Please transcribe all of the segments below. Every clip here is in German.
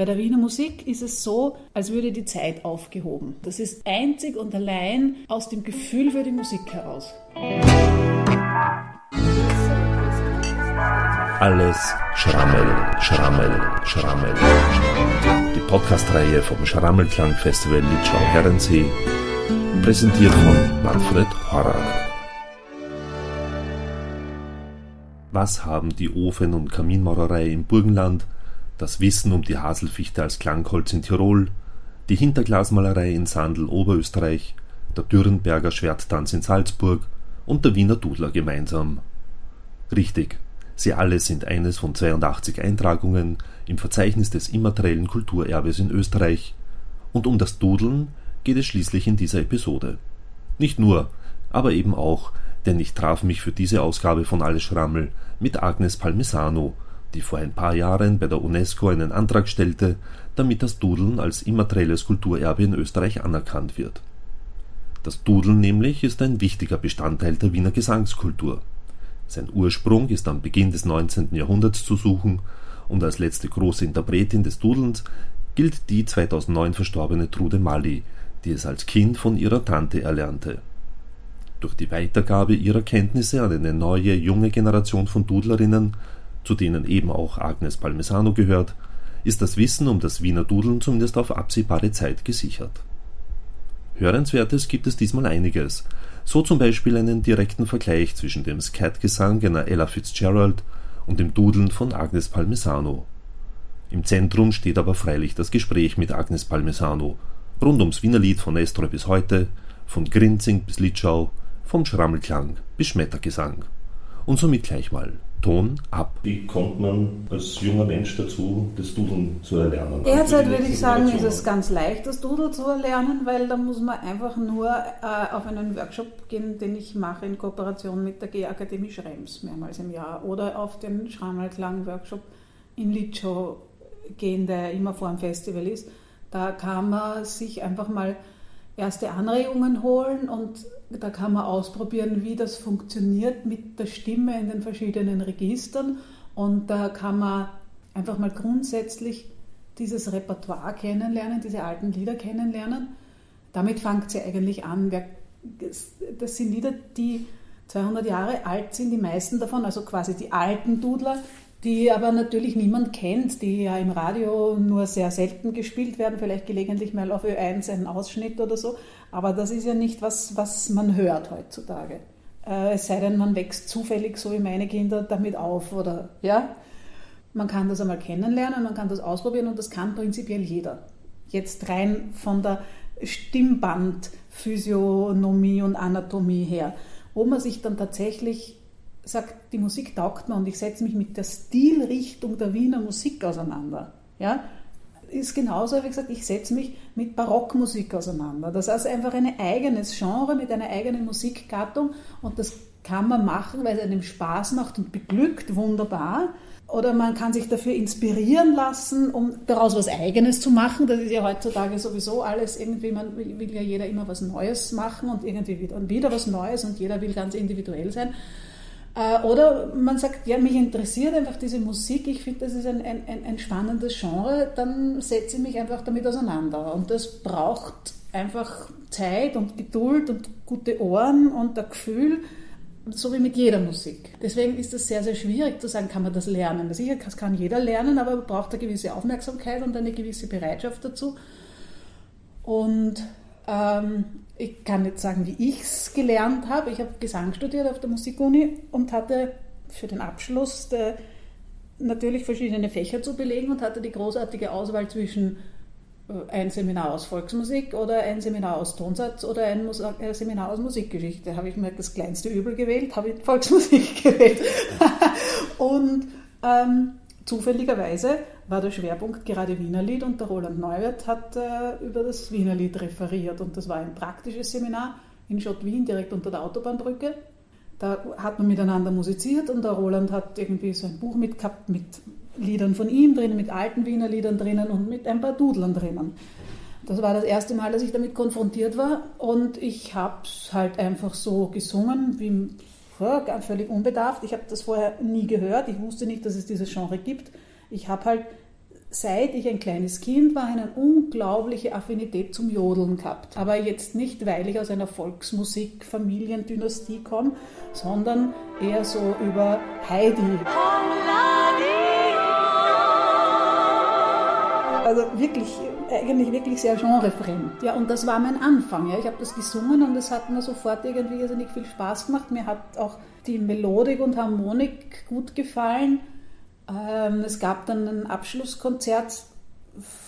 Bei der Wiener Musik ist es so, als würde die Zeit aufgehoben. Das ist einzig und allein aus dem Gefühl für die Musik heraus. Alles Schrammel, Schrammel, Schrammel. Die Podcast-Reihe vom Schrammelklang-Festival Litschau-Herrensee, präsentiert von Manfred Horrer. Was haben die Ofen- und Kaminmaurerei im Burgenland das Wissen um die Haselfichte als Klangholz in Tirol, die Hinterglasmalerei in Sandl Oberösterreich, der Dürrenberger Schwerttanz in Salzburg und der Wiener Dudler gemeinsam. Richtig, sie alle sind eines von 82 Eintragungen im Verzeichnis des immateriellen Kulturerbes in Österreich, und um das Dudeln geht es schließlich in dieser Episode. Nicht nur, aber eben auch, denn ich traf mich für diese Ausgabe von Alles Schrammel mit Agnes Palmisano, die vor ein paar Jahren bei der UNESCO einen Antrag stellte, damit das Dudeln als immaterielles Kulturerbe in Österreich anerkannt wird. Das Dudeln nämlich ist ein wichtiger Bestandteil der Wiener Gesangskultur. Sein Ursprung ist am Beginn des 19. Jahrhunderts zu suchen und als letzte große Interpretin des Dudelns gilt die 2009 verstorbene Trude Mali, die es als Kind von ihrer Tante erlernte. Durch die Weitergabe ihrer Kenntnisse an eine neue, junge Generation von Dudlerinnen zu denen eben auch Agnes Palmesano gehört, ist das Wissen um das Wiener Dudeln zumindest auf absehbare Zeit gesichert. Hörenswertes gibt es diesmal einiges, so zum Beispiel einen direkten Vergleich zwischen dem Scat-Gesang einer Ella Fitzgerald und dem Dudeln von Agnes Palmesano. Im Zentrum steht aber freilich das Gespräch mit Agnes Palmesano, rund ums Wienerlied von Estreu bis heute, von Grinzing bis Litschau, vom Schrammelklang bis Schmettergesang. Und somit gleich mal Ton ab. Wie kommt man als junger Mensch dazu, das Dudeln zu erlernen? Derzeit würde ich sagen, ist es ganz leicht, das Dudeln zu erlernen, weil da muss man einfach nur äh, auf einen Workshop gehen, den ich mache in Kooperation mit der G-Akademie Schrems mehrmals im Jahr oder auf den Schrammelklang-Workshop in Litschow gehen, der immer vor dem Festival ist. Da kann man sich einfach mal erste Anregungen holen und da kann man ausprobieren, wie das funktioniert mit der Stimme in den verschiedenen Registern. Und da kann man einfach mal grundsätzlich dieses Repertoire kennenlernen, diese alten Lieder kennenlernen. Damit fängt sie eigentlich an. Das sind Lieder, die 200 Jahre alt sind, die meisten davon, also quasi die alten Dudler, die aber natürlich niemand kennt, die ja im Radio nur sehr selten gespielt werden, vielleicht gelegentlich mal auf Ö1 einen Ausschnitt oder so. Aber das ist ja nicht was, was man hört heutzutage. Äh, es sei denn, man wächst zufällig, so wie meine Kinder, damit auf oder ja. Man kann das einmal kennenlernen, man kann das ausprobieren und das kann prinzipiell jeder. Jetzt rein von der Stimmbandphysiognomie und Anatomie her, wo man sich dann tatsächlich sagt, die Musik taugt mir und ich setze mich mit der Stilrichtung der Wiener Musik auseinander. Ja, ist genauso, wie gesagt, ich setze mich mit Barockmusik auseinander. Das heißt einfach ein eigenes Genre mit einer eigenen Musikgattung und das kann man machen, weil es einem Spaß macht und beglückt, wunderbar. Oder man kann sich dafür inspirieren lassen, um daraus was Eigenes zu machen. Das ist ja heutzutage sowieso alles irgendwie, man will ja jeder immer was Neues machen und irgendwie wieder, und wieder was Neues und jeder will ganz individuell sein. Äh, oder man sagt, ja, mich interessiert einfach diese Musik, ich finde, das ist ein, ein, ein spannendes Genre, dann setze ich mich einfach damit auseinander. Und das braucht einfach Zeit und Geduld und gute Ohren und ein Gefühl, so wie mit jeder Musik. Deswegen ist es sehr, sehr schwierig zu sagen, kann man das lernen. Sicher, das kann jeder lernen, aber man braucht eine gewisse Aufmerksamkeit und eine gewisse Bereitschaft dazu. Und ähm, ich kann nicht sagen, wie ich es gelernt habe. Ich habe Gesang studiert auf der Musikuni und hatte für den Abschluss der, natürlich verschiedene Fächer zu belegen und hatte die großartige Auswahl zwischen äh, ein Seminar aus Volksmusik oder ein Seminar aus Tonsatz oder ein äh, Seminar aus Musikgeschichte. Habe ich mir das kleinste Übel gewählt, habe ich Volksmusik gewählt. und ähm, Zufälligerweise war der Schwerpunkt gerade Wienerlied und der Roland Neuwirth hat äh, über das Wienerlied referiert und das war ein praktisches Seminar in Schott-Wien, direkt unter der Autobahnbrücke. Da hat man miteinander musiziert und der Roland hat irgendwie so ein Buch mitgehabt mit Liedern von ihm drinnen, mit alten Wiener Liedern drinnen und mit ein paar Dudlern drinnen. Das war das erste Mal, dass ich damit konfrontiert war und ich habe es halt einfach so gesungen, wie ja, völlig unbedarft. Ich habe das vorher nie gehört. Ich wusste nicht, dass es dieses Genre gibt. Ich habe halt seit ich ein kleines Kind war, eine unglaubliche Affinität zum Jodeln gehabt. Aber jetzt nicht, weil ich aus einer Volksmusik-Familiendynastie komme, sondern eher so über Heidi. Also wirklich, eigentlich wirklich sehr genrefremd. Ja, und das war mein Anfang. Ja. Ich habe das gesungen und es hat mir sofort irgendwie irrsinnig viel Spaß gemacht. Mir hat auch die Melodik und Harmonik gut gefallen. Ähm, es gab dann ein Abschlusskonzert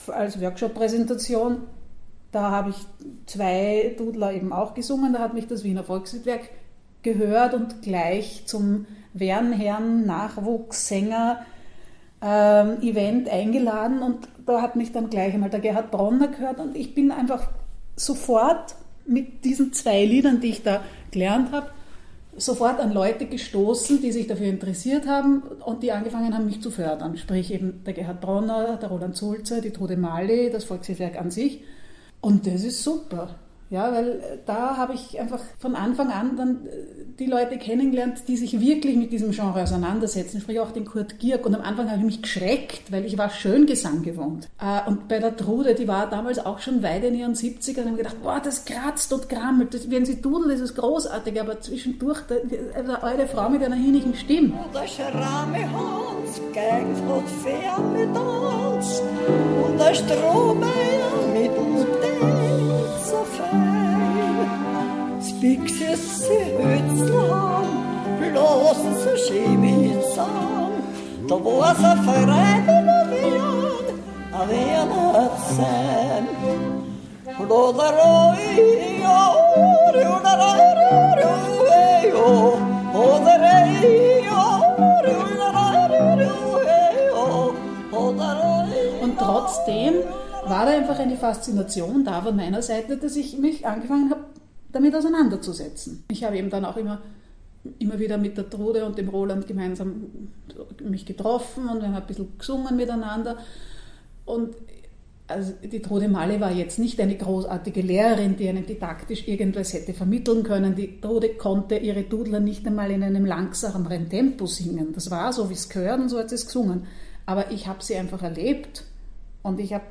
als Workshop-Präsentation. Da habe ich zwei Dudler eben auch gesungen. Da hat mich das Wiener Volksliedwerk gehört und gleich zum Wernherrn Nachwuchssänger ähm, Event eingeladen und da hat mich dann gleich einmal der Gerhard Bronner gehört und ich bin einfach sofort mit diesen zwei Liedern, die ich da gelernt habe, sofort an Leute gestoßen, die sich dafür interessiert haben und die angefangen haben, mich zu fördern. Sprich eben der Gerhard Bronner, der Roland Sulzer, die Tode Mali, das Volkshilfswerk an sich. Und das ist super. Ja, weil äh, da habe ich einfach von Anfang an dann äh, die Leute kennengelernt, die sich wirklich mit diesem Genre auseinandersetzen. Sprich auch den Kurt Gierk. Und am Anfang habe ich mich geschreckt, weil ich war Schöngesang gewohnt. Äh, und bei der Trude, die war damals auch schon weit in ihren 70ern, habe ich gedacht, boah, das kratzt und krammelt. Das, wenn sie dudelt, ist es großartig. Aber zwischendurch, eine alte Frau mit einer hinnigen Stimme. Der Schramme Hans von fern mit uns und der Strohmeier mit uns so fein. Spixes sie Hützler bloß so Chemizan. Da war so verreiten a Wien, a Wien hat sein. Rodaroi, yo, rodaroi, rodaroi, yo, rodaroi, yo, Und trotzdem war da einfach eine Faszination da von meiner Seite, dass ich mich angefangen habe, damit auseinanderzusetzen. Ich habe eben dann auch immer, immer wieder mit der Trude und dem Roland gemeinsam mich getroffen und wir haben ein bisschen gesungen miteinander. Und also die Trude Malle war jetzt nicht eine großartige Lehrerin, die einem didaktisch irgendwas hätte vermitteln können. Die Trude konnte ihre Dudler nicht einmal in einem langsameren Tempo singen. Das war so, wie es gehört und so hat sie es gesungen. Aber ich habe sie einfach erlebt und ich habe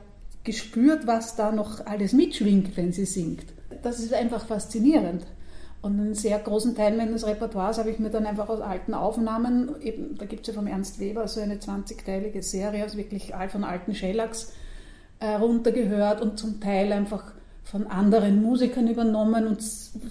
gespürt, was da noch alles mitschwingt, wenn sie singt. Das ist einfach faszinierend. Und einen sehr großen Teil meines Repertoires habe ich mir dann einfach aus alten Aufnahmen, eben, da gibt es ja vom Ernst Weber so eine 20-teilige Serie, also wirklich von alten Shellacks äh, runtergehört und zum Teil einfach von anderen Musikern übernommen und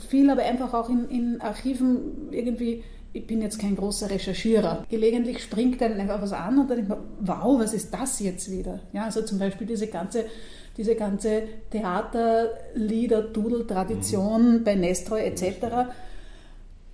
viel aber einfach auch in, in Archiven irgendwie ich bin jetzt kein großer Recherchierer. Gelegentlich springt einem einfach was an und dann denkt man, wow, was ist das jetzt wieder? Ja, also zum Beispiel diese ganze, diese ganze Theaterlieder, Dudel-Tradition mhm. bei Nestroy etc.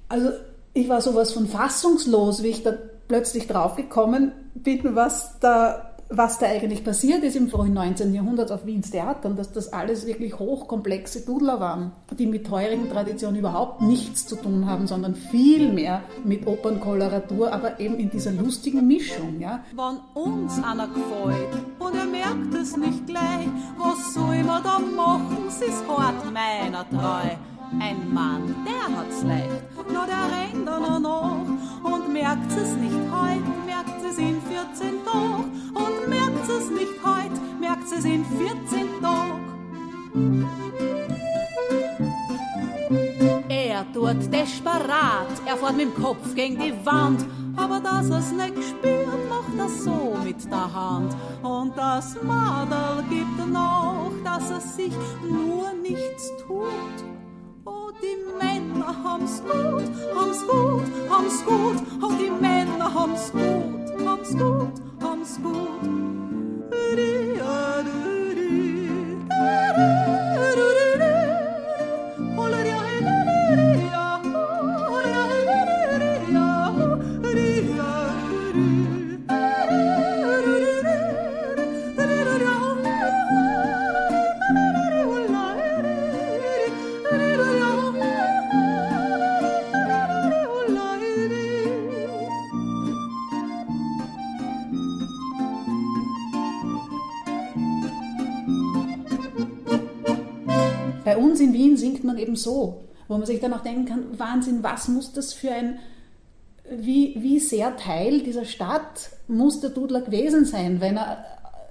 Also ich war sowas von fassungslos, wie ich da plötzlich draufgekommen bin, was da was da eigentlich passiert ist im frühen 19. Jahrhundert auf Wiens Theatern, dass das alles wirklich hochkomplexe Dudler waren, die mit heurigen Traditionen überhaupt nichts zu tun haben, sondern viel mehr mit Opernkoloratur, aber eben in dieser lustigen Mischung. Ja. Wenn uns einer gefällt und er merkt es nicht gleich, was soll man da machen, es ist hart meiner treu. Ein Mann, der hat's leicht, nur der rennt dann noch und merkt es nicht heut, merkt es in 14 Tagen es in 14 Tagen. Er tut desperat, er fährt mit dem Kopf gegen die Wand, aber dass er's nicht spürt, macht er so mit der Hand. Und das Madel gibt noch, dass er sich nur nichts tut die Männer haben's gut, haben's gut, haben's gut, und die Männer haben's gut, haben's gut, haben's gut. da da da da in Wien singt man eben so, wo man sich dann auch denken kann, Wahnsinn, was muss das für ein, wie, wie sehr Teil dieser Stadt muss der Dudler gewesen sein, wenn er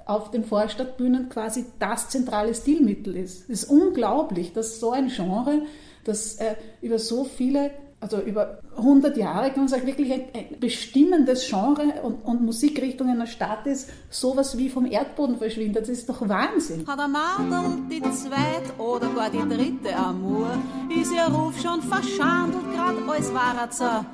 auf den Vorstadtbühnen quasi das zentrale Stilmittel ist. Es ist unglaublich, dass so ein Genre, das äh, über so viele also über 100 Jahre kann man sagen, wirklich ein, ein bestimmendes Genre und, und, Musikrichtung einer Stadt ist, sowas wie vom Erdboden verschwindet. Das ist doch Wahnsinn. Hat der Madel die zweite oder gar die dritte Amour, ist ihr Ruf schon verschandelt, grad als war er so.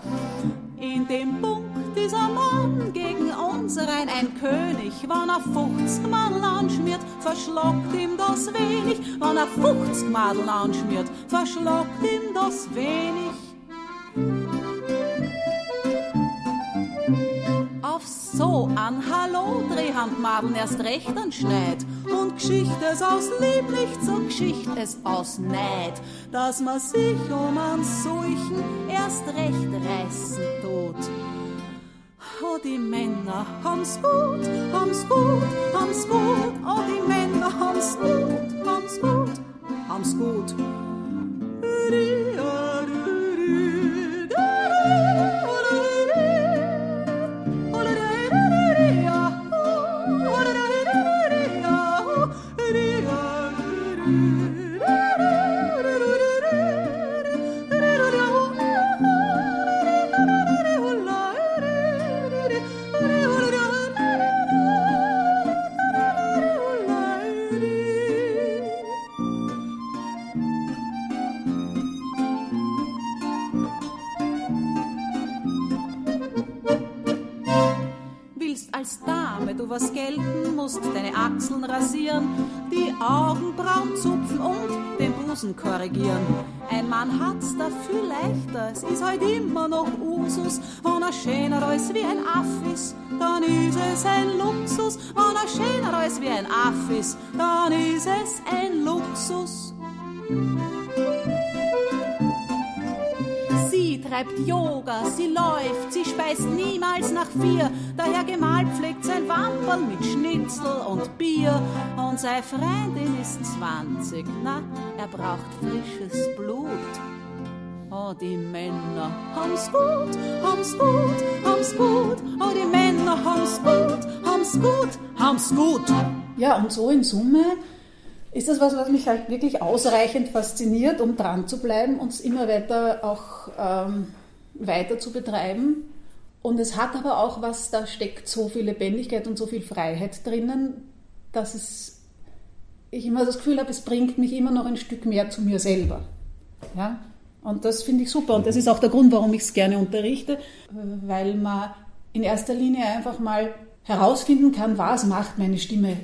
In dem Punkt dieser Mann gegen unseren ein König, wann er 50 Mann anschmiert, verschlockt ihm das wenig, wann er 50 Madel anschmiert, verschlockt ihm das wenig. Auf so an Hallo Drehhandmadeln erst recht an Schneid und Geschichte es aus Lieb nicht so Geschichte es aus Neid, dass man sich um einen solchen erst recht reißen tut. Oh, die Männer haben's gut, haben's gut, haben's gut, oh, die Männer haben's gut, haben's gut, haben's gut. Was gelten musst, deine Achseln rasieren, die Augenbrauen zupfen und den Busen korrigieren. Ein Mann hat's dafür leichter, es ist halt immer noch Usus. Wenn er schöner als wie ein Aff ist, dann ist es ein Luxus. Wenn er schöner als wie ein Aff ist, dann ist es ein Luxus. Treibt Yoga, sie läuft, sie speist niemals nach vier. Daher gemalt pflegt sein Wamperl mit Schnitzel und Bier. Und seine Freundin ist 20, na, er braucht frisches Blut. Oh, die Männer haben's gut, haben's gut, haben's gut. Oh, die Männer haben's gut, haben's gut, haben's gut. Ja, und so in Summe ist das was, was mich halt wirklich ausreichend fasziniert, um dran zu bleiben und es immer weiter auch ähm, weiter zu betreiben. Und es hat aber auch was, da steckt so viel Lebendigkeit und so viel Freiheit drinnen, dass es, ich immer das Gefühl habe, es bringt mich immer noch ein Stück mehr zu mir selber. Ja? Und das finde ich super. Und das ist auch der Grund, warum ich es gerne unterrichte, weil man in erster Linie einfach mal herausfinden kann, was macht meine Stimme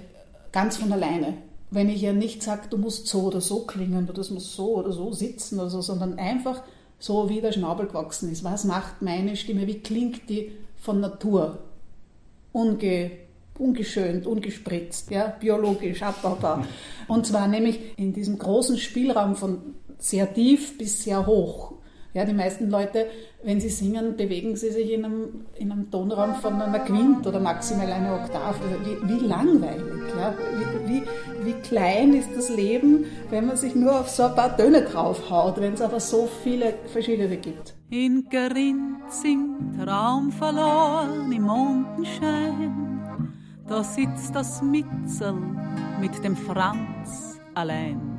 ganz von alleine wenn ich ja nicht sage, du musst so oder so klingen oder das muss so oder so sitzen oder so, sondern einfach so, wie der Schnabel gewachsen ist. Was macht meine Stimme? Wie klingt die von Natur? Unge, ungeschönt, ungespritzt, ja, biologisch, abbaubar. Und zwar nämlich in diesem großen Spielraum von sehr tief bis sehr hoch. Ja, die meisten Leute, wenn sie singen, bewegen sie sich in einem, in einem Tonraum von einer Quint oder maximal eine Oktave. Also wie, wie, langweilig, ja? wie, wie, wie, klein ist das Leben, wenn man sich nur auf so ein paar Töne draufhaut, wenn es aber so viele verschiedene gibt. In Gerinzing, Traum verloren im Mondenschein, da sitzt das Mitzel mit dem Franz allein.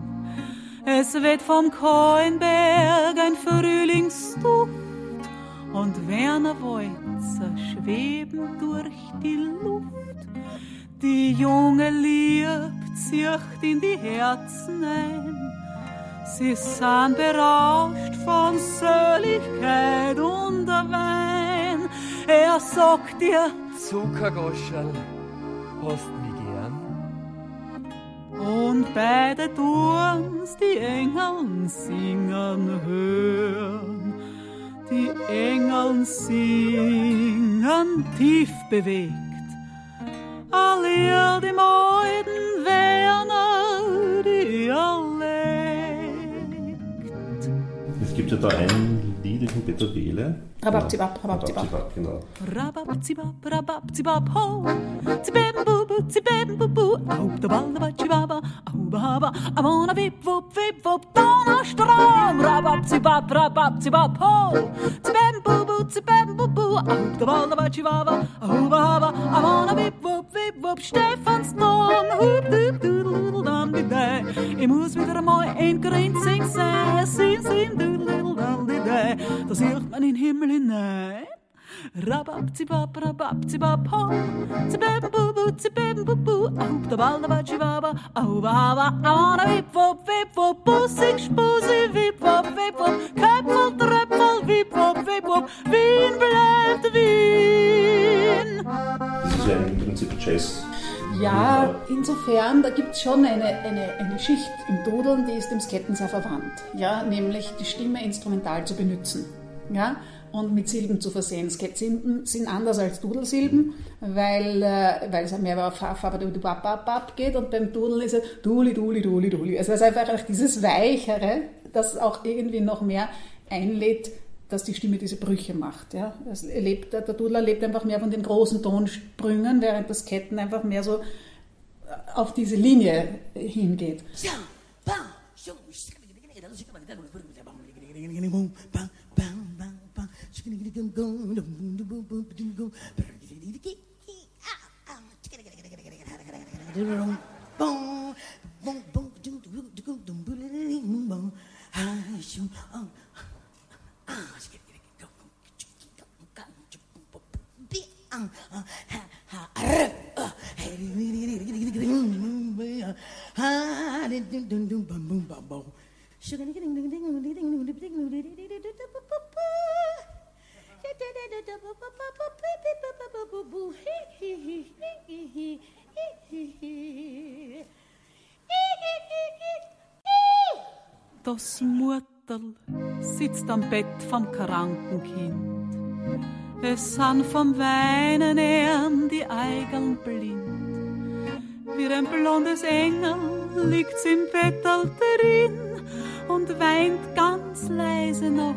Es weht vom Kornberg ein Frühlingsduft und Werner Wolzer schweben durch die Luft. Die junge Lieb zieht in die Herzen ein. Sie sind berauscht von Söligkeit und Wein. Er sagt dir, Zuckergoscherl, hast und beide tun's die Engeln singen hören. Die Engeln singen tief bewegt. All ihr die Meuden Werner, die er legt. Es gibt ja da ein Niedrigen Beethovele. Rababzibab, rababzibab. Rababzibab, genau. Rababzibab, rababzibab, ho. Zibembubu, zibembubu. Auf der Ballabachibaba, aubaba. I wanna wip, wup, wip, wup, Donnerstrom. Rababzibab, rababzibab, ho. Zibembubu, zibembubu. Auf der Ballabachibaba, aubaba. I wanna wip, wup, wip, wup, Stephansdom. Hup, hup, doodle, dum, di. Ich muss wieder mal in Grinzing sein. Sin, sin, doodle, sieht man in den Himmel hinein. Rabab, zibab, rabab, zibab, ho. Zibem, bubu, zibem, bubu. Auf der Ball, der Batschibaba. Au, baba, I wanna wip, wop, wip, wop. Bussig, spusi, wip, wop, wip, wop. Köpfel, Tröpfel, wip, wop, wip, wop. Wien bleibt Wien. Das ist ja im Prinzip Jazz. Ja, insofern, da gibt es schon eine, eine, eine Schicht im Dudeln, die ist dem Sketten sehr verwandt. Ja, nämlich die Stimme instrumental zu benutzen. Ja, und mit Silben zu versehen. Sketsilben sind anders als Dudelsilben, weil, äh, weil es mehr auf Fabadubababab geht und beim Dudeln ist es Duli, Duli, Duli, Duli. Also es ist einfach dieses Weichere, das auch irgendwie noch mehr einlädt, dass die Stimme diese Brüche macht. Ja? Es lebt, der Dudler lebt einfach mehr von den großen Tonsprüngen, während das Ketten einfach mehr so auf diese Linie hingeht. Sugar ding ding ding ding ding ding ding ding ding ding ding ding ding ding ding ding Das Mutterl sitzt am Bett vom kranken Kind. Es san vom Weinen ehren die Eigeln blind. Wie ein blondes Engel liegt's im Bettal drin und weint ganz leise noch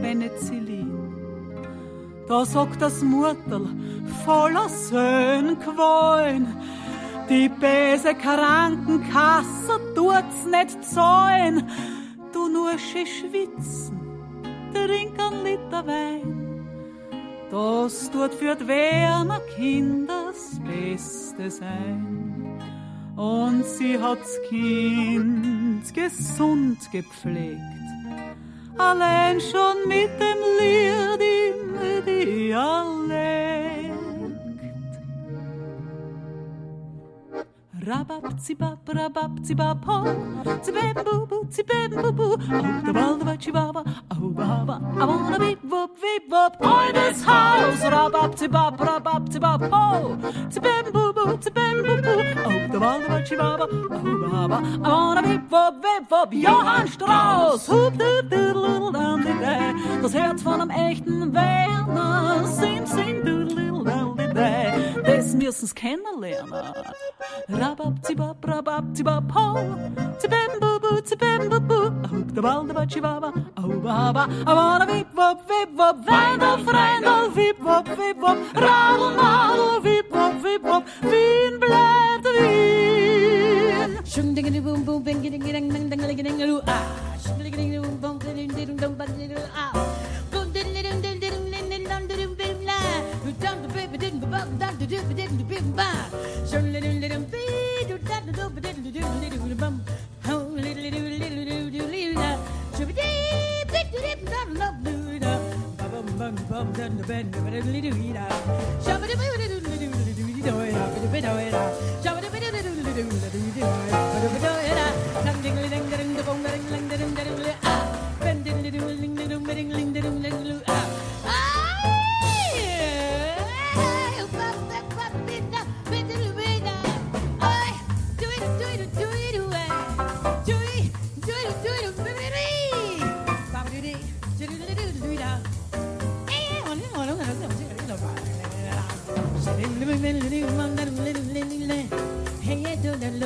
Penicillin. Da sagt das Mutterl voller Söhnquallen, die böse Krankenkasse tut's nicht zahlen. Du nur schwitzen, trink ein Liter Wein. Das tut für die Wärmer Kinder das Beste sein. Und sie hat's Kind gesund gepflegt. Allein schon mit dem Lied im Dialekt. Rabab, zibab, rabab, zibab, ho. Zibem, bubu, zibem, bubu. Auf der Waldewald, chibaba, au, baba. I wanna beep, whoop, beep, whoop. Oi, this house. Rabab, zibab, rabab, zibab, ho. Zibem, bubu, zibem, bubu. Auf der Waldewald, chibaba, au, baba. I wanna beep, whoop, beep, whoop. Johann Strauss. Hup, du, du, day. Das Herz von einem echten Werner. Sim, sim, du, du, day. Das müssen's kennenlernen. Rabab, zibab, rabab, zibab, ho. Zibem, bubu, zibem, bubu. Auf der Waldebad, chibaba, au, baba. I wanna wip, wop, wip, wop. Weindel, Freindel, wip, wop, wip, wop. Radel, Nadel, wip, wop, wip, wop. Wien bleibt Wien. Shung ding ding boom boom bing ding ding ding ding ding ding ding ah. Shung ding ding boom boom ding ding ding ding ding ding ah. Boom ding Ah!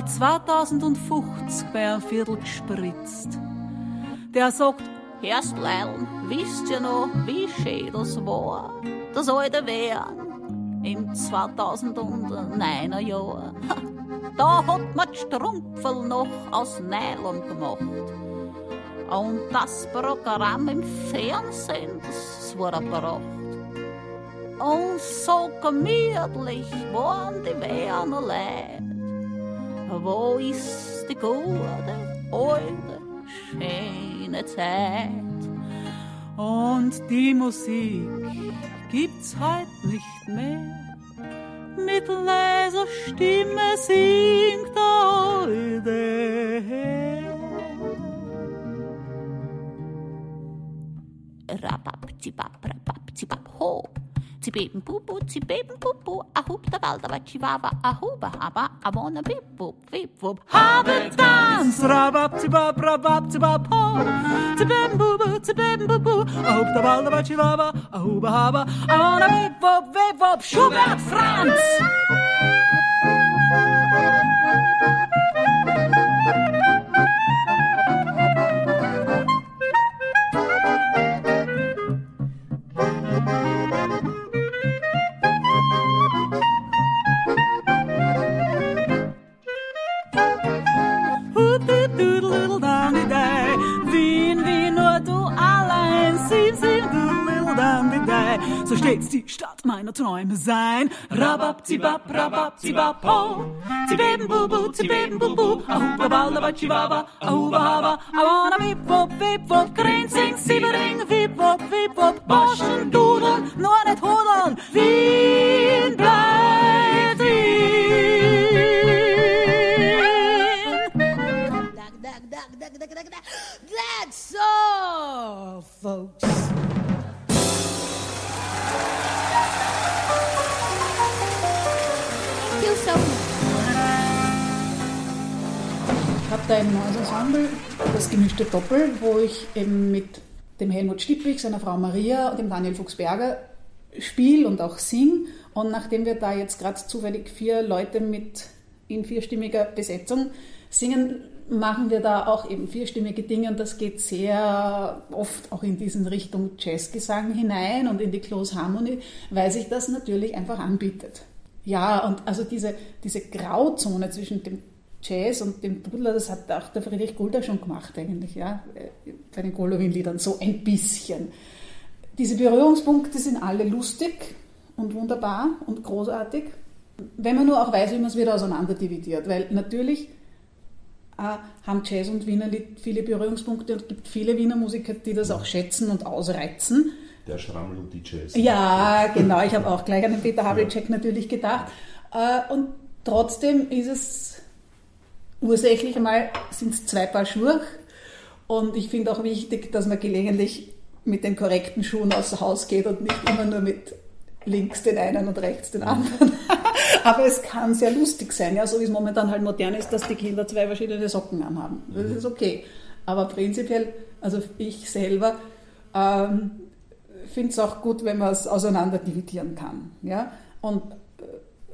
Jahr 2050 bei einem Viertel gespritzt. Der sagt, Herrst Leiln, wisst ihr noch, wie schön das war? Das alte Wern im 2009er Jahr. Da hat man die Strumpfel noch aus Nylon gemacht. Und das Programm im Fernsehen, das war ein Pracht. Und so gemütlich waren die Werner Leid. Wo ist die gute, alte, schöne Zeit? Und die Musik gibt's heut nicht mehr. Mit leiser Stimme singt der alte Herr. Rabab, zibab, rabab, zibab, ho. Zibeben, bubu, zibeben, bubu, ahub, da wal, da wa, chihuahua, ahuba, haba, amona, bip, bup, bip, bup. Habe Tanz, rabab, zibab, rabab, zibab, ho. Zibeben, bubu, zibeben, bubu, ahub, da wal, da wa, chihuahua, ahuba, haba, amona, bip, bup, bip, bup, Schubert Franz. Hup-dip-doodle-diddle-dum-di-day. Stadt meiner Träume sein. Rabab, zibab, rabab, zibab, ho. Zibeben, bubu, zibeben, bubu. Ahuba, balaba, chihuahua, ahuba, haba. I wanna wip, wop, wip, wop, grinzing, siebering, wip, wop, wip, wop. Boschen, dudeln, nur nicht hudeln. Wien bleibt Wien. That's all, folks. Habe da ein neues Ensemble, das gemischte Doppel, wo ich eben mit dem Helmut Stippwig, seiner Frau Maria und dem Daniel Fuchsberger spiele und auch sing. Und nachdem wir da jetzt gerade zufällig vier Leute mit in vierstimmiger Besetzung singen, machen wir da auch eben vierstimmige Dinge und das geht sehr oft auch in diesen Richtung Jazzgesang hinein und in die Close Harmony, weil sich das natürlich einfach anbietet. Ja, und also diese, diese Grauzone zwischen dem Jazz und dem Dudler, das hat auch der Friedrich Gulda schon gemacht eigentlich, ja, äh, bei den Golovin-Liedern, so ein bisschen. Diese Berührungspunkte sind alle lustig und wunderbar und großartig, wenn man nur auch weiß, wie man es wieder auseinanderdividiert, weil natürlich äh, haben Jazz und Wiener Lied viele Berührungspunkte und es gibt viele Wiener Musiker, die das auch schätzen und ausreizen. Der Schrammel und die Jazz. Ja, genau. Ich habe auch gleich an den Peter Havlicek natürlich gedacht. Äh, Und trotzdem ist es ursächlich einmal sind es zwei Paar Schuhe. Und ich finde auch wichtig, dass man gelegentlich mit den korrekten Schuhen aus dem Haus geht und nicht immer nur mit links den einen und rechts den anderen. Aber es kann sehr lustig sein, ja, so wie es momentan halt modern ist, dass die Kinder zwei verschiedene Socken anhaben. Das ist okay. Aber prinzipiell, also ich selber ähm, finde es auch gut, wenn man es auseinander dividieren kann. Ja? Und äh,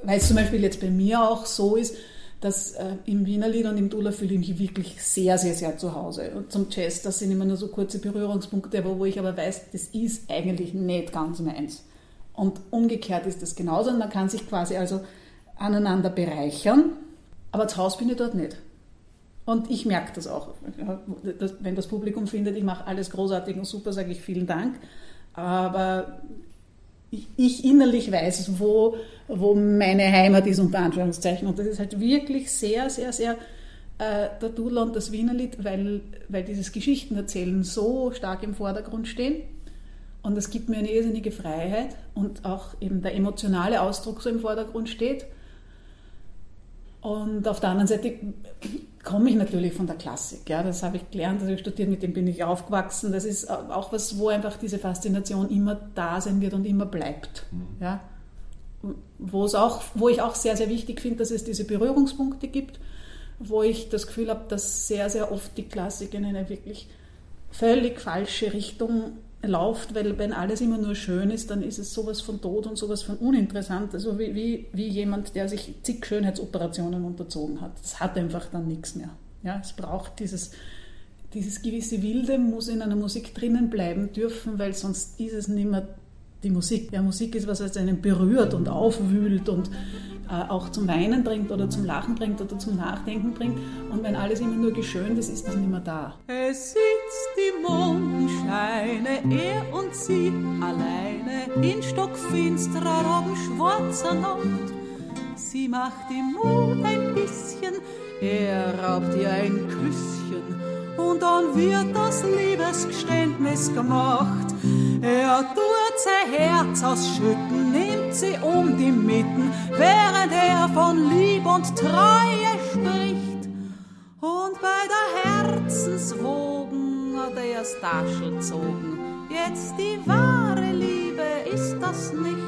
weil es zum Beispiel jetzt bei mir auch so ist, dass äh, im Wiener Lied und im Dula fühle ich mich wirklich sehr, sehr, sehr zu Hause. Und zum Jazz, das sind immer nur so kurze Berührungspunkte, aber wo ich aber weiß, das ist eigentlich nicht ganz meins. Und umgekehrt ist das genauso und man kann sich quasi also aneinander bereichern, aber zu Hause bin ich dort nicht. Und ich merke das auch. Wenn das Publikum findet, ich mache alles großartig und super, sage ich vielen Dank. Aber ich innerlich weiß, wo, wo meine Heimat ist, unter Anführungszeichen. Und das ist halt wirklich sehr, sehr, sehr äh, der Dudler und das Wienerlied, weil, weil dieses Geschichtenerzählen so stark im Vordergrund stehen. Und es gibt mir eine irrsinnige Freiheit und auch eben der emotionale Ausdruck so im Vordergrund steht. Und auf der anderen Seite komme ich natürlich von der Klassik. Ja, das habe ich gelernt, das habe ich studiert, mit dem bin ich aufgewachsen. Das ist auch was, wo einfach diese Faszination immer da sein wird und immer bleibt. Mhm. Ja, wo, es auch, wo ich auch sehr, sehr wichtig finde, dass es diese Berührungspunkte gibt, wo ich das Gefühl habe, dass sehr, sehr oft die Klassik in eine wirklich völlig falsche Richtung läuft, weil wenn alles immer nur schön ist, dann ist es sowas von tot und sowas von uninteressant. Also wie, wie, wie jemand, der sich zig Schönheitsoperationen unterzogen hat. Das hat einfach dann nichts mehr. Ja, es braucht dieses, dieses gewisse Wilde, muss in einer Musik drinnen bleiben dürfen, weil sonst ist es nicht mehr die Musik. Ja, Musik ist was, was einen berührt und aufwühlt und äh, auch zum Weinen bringt oder zum Lachen bringt oder zum Nachdenken bringt. Und wenn alles immer nur geschönt ist, ist das nicht mehr da. Es sitzt die Mondscheine, er und sie alleine in stockfinsterer, rabenschwarzer Nacht. Sie macht ihm Mut ein bisschen, er raubt ihr ein Küsschen und dann wird das Liebesgeständnis gemacht. Er tut sein Herz ausschütten, nimmt sie um die Mitten, während er von Lieb und Treue spricht. Und bei der Herzenswogen hat er das Taschel gezogen. Jetzt die wahre Liebe ist das nicht.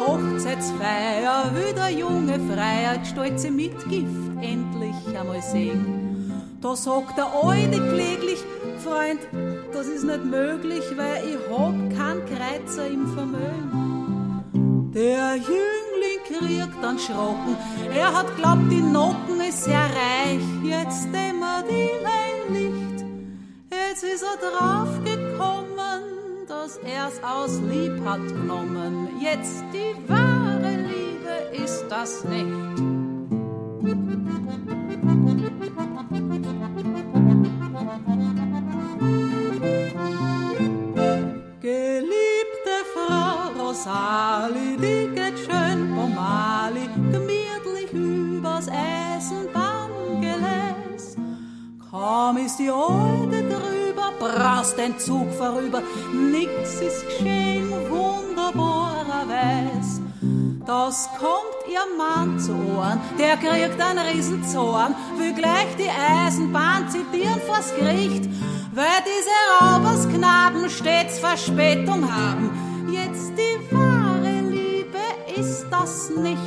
Hochzeitsfeier will der junge Freier die stolze Mitgift endlich einmal sehen. Da sagt der Alte kläglich, Freund, das ist nicht möglich, weil ich hab keinen Kreuzer im Vermögen. Der Jüngling kriegt dann Schrocken, er hat glaubt, die Nocken ist sehr reich, jetzt dämmert ihm ein Licht, jetzt ist er draufgekommen, dass er's aus Lieb hat genommen. Jetzt die wahre Liebe ist das nicht. Geliebte Frau Rosali, die geht schön Pomali, gemütlich übers Eisenbahngeläs. Kaum ist die Alte drüben, brast ein Zug vorüber, nix ist geschehen, wunderbarerweise. Das kommt ihr Mann zu Ohren, der kriegt einen Riesenzorn, will gleich die Eisenbahn zitieren vors Gericht, weil diese Raubersknaben stets Verspätung haben. Jetzt die wahre Liebe ist das nicht.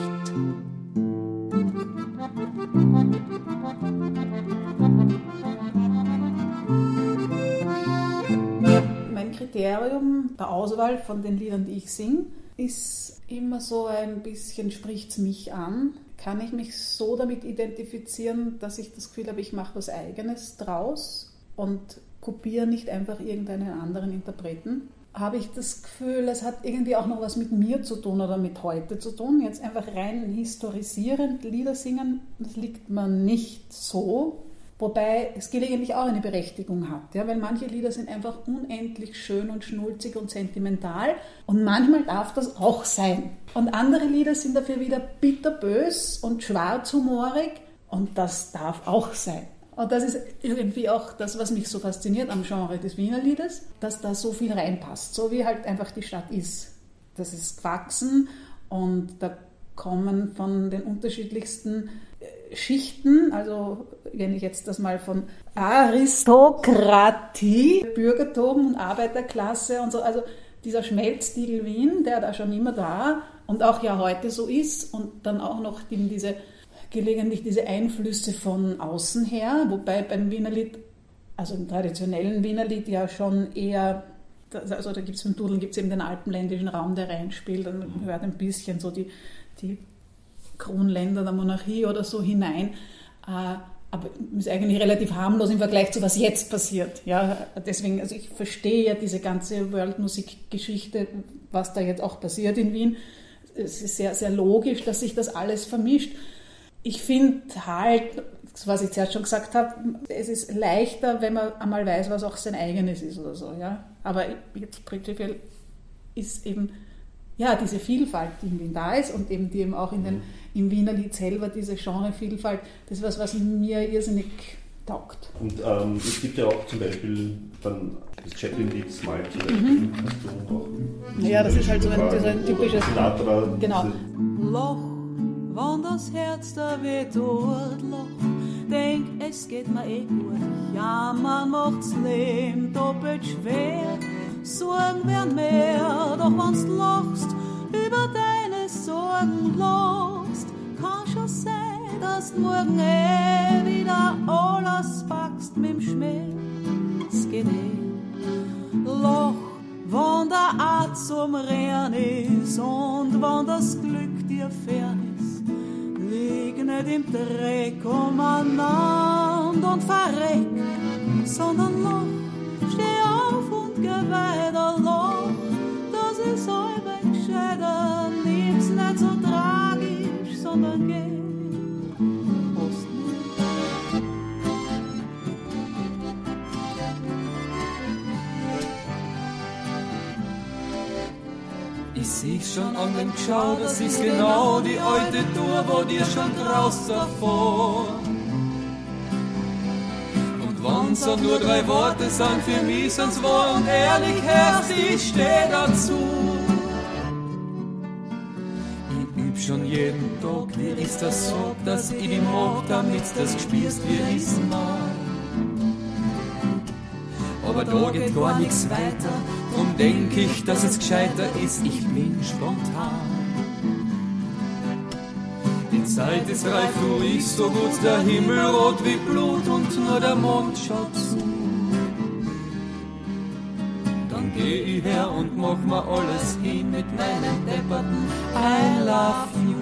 Kriterium der Auswahl von den Liedern, die ich singe, ist immer so ein bisschen, spricht es mich an? Kann ich mich so damit identifizieren, dass ich das Gefühl habe, ich mache was Eigenes draus und kopiere nicht einfach irgendeinen anderen Interpreten? Habe ich das Gefühl, es hat irgendwie auch noch was mit mir zu tun oder mit heute zu tun? Jetzt einfach rein historisierend Lieder singen, das liegt mir nicht so. Wobei es gelegentlich auch eine Berechtigung hat, ja, weil manche Lieder sind einfach unendlich schön und schnulzig und sentimental und manchmal darf das auch sein. Und andere Lieder sind dafür wieder bitterbös und schwarzhumorig und das darf auch sein. Und das ist irgendwie auch das, was mich so fasziniert am Genre des Wiener Liedes, dass da so viel reinpasst, so wie halt einfach die Stadt ist. Das ist gewachsen und da kommen von den unterschiedlichsten Schichten, also wenn ich jetzt das mal von Aristokratie, Bürgertum und Arbeiterklasse und so, also dieser Schmelztiegel Wien, der da schon immer da und auch ja heute so ist und dann auch noch diese gelegentlich diese Einflüsse von außen her, wobei beim Wienerlied also im traditionellen Wiener Lied ja schon eher, also da gibt es beim Dudeln gibt's eben den alpenländischen Raum, der reinspielt man hört ein bisschen so die, die Kronländer der Monarchie oder so hinein. Äh, aber ist eigentlich relativ harmlos im Vergleich zu was jetzt passiert. Ja, deswegen, also ich verstehe ja diese ganze World-Musik-Geschichte, was da jetzt auch passiert in Wien. Es ist sehr, sehr logisch, dass sich das alles vermischt. Ich finde halt, was ich zuerst schon gesagt habe, es ist leichter, wenn man einmal weiß, was auch sein eigenes ist oder so. Ja? Aber jetzt prinzipiell ist eben ja, diese Vielfalt, die in Wien da ist und eben die eben auch in den, im Wiener Lied selber, diese Genrevielfalt, das ist was, was mir irrsinnig taugt. Und ähm, es gibt ja auch zum Beispiel dann das Chaplin-Lied Smile zum Beispiel. Mhm. Hast du auch ja, das ist halt so ein, so ein typisches... Sinatra, genau. Loch, wann das Herz da weh tut, Loch, denk, es geht mir eh gut. Ja, man macht's Leben doppelt schwer. Sorgen werden mehr, doch wenn's lachst, über deine Sorgen lachst, kann schon sein, dass morgen eh wieder alles packst mit dem Schmerz. Geht eh. Loch, wann der Art zum Rehren ist und wann das Glück dir fern ist, lieg nicht im Dreck umeinander und verreck, sondern loch, steh auf und geh weiter, loch, das ist halb gescheiter, nimm's nicht so tragisch, sondern geh. Ich sieh's schon an dem Schau, das ist genau die alte Tour, wo dir schon graust davor. Wenn's auch nur drei Worte sind, für mich sind's wahr und ehrlich, Herz, ich steh dazu. Ich üb schon jeden Tag, wie ist das so, dass ich die mag, damit das gespürst, wie ich's mag. Aber da geht gar nichts weiter, drum denk ich, dass es gescheiter ist, ich bin spontan. Die Zeit ist reif, du riechst so gut, der Himmel rot wie Blut und nur der Mond schaut zu. Dann geh ich her und mach mir alles hin mit meinen depperten I love you.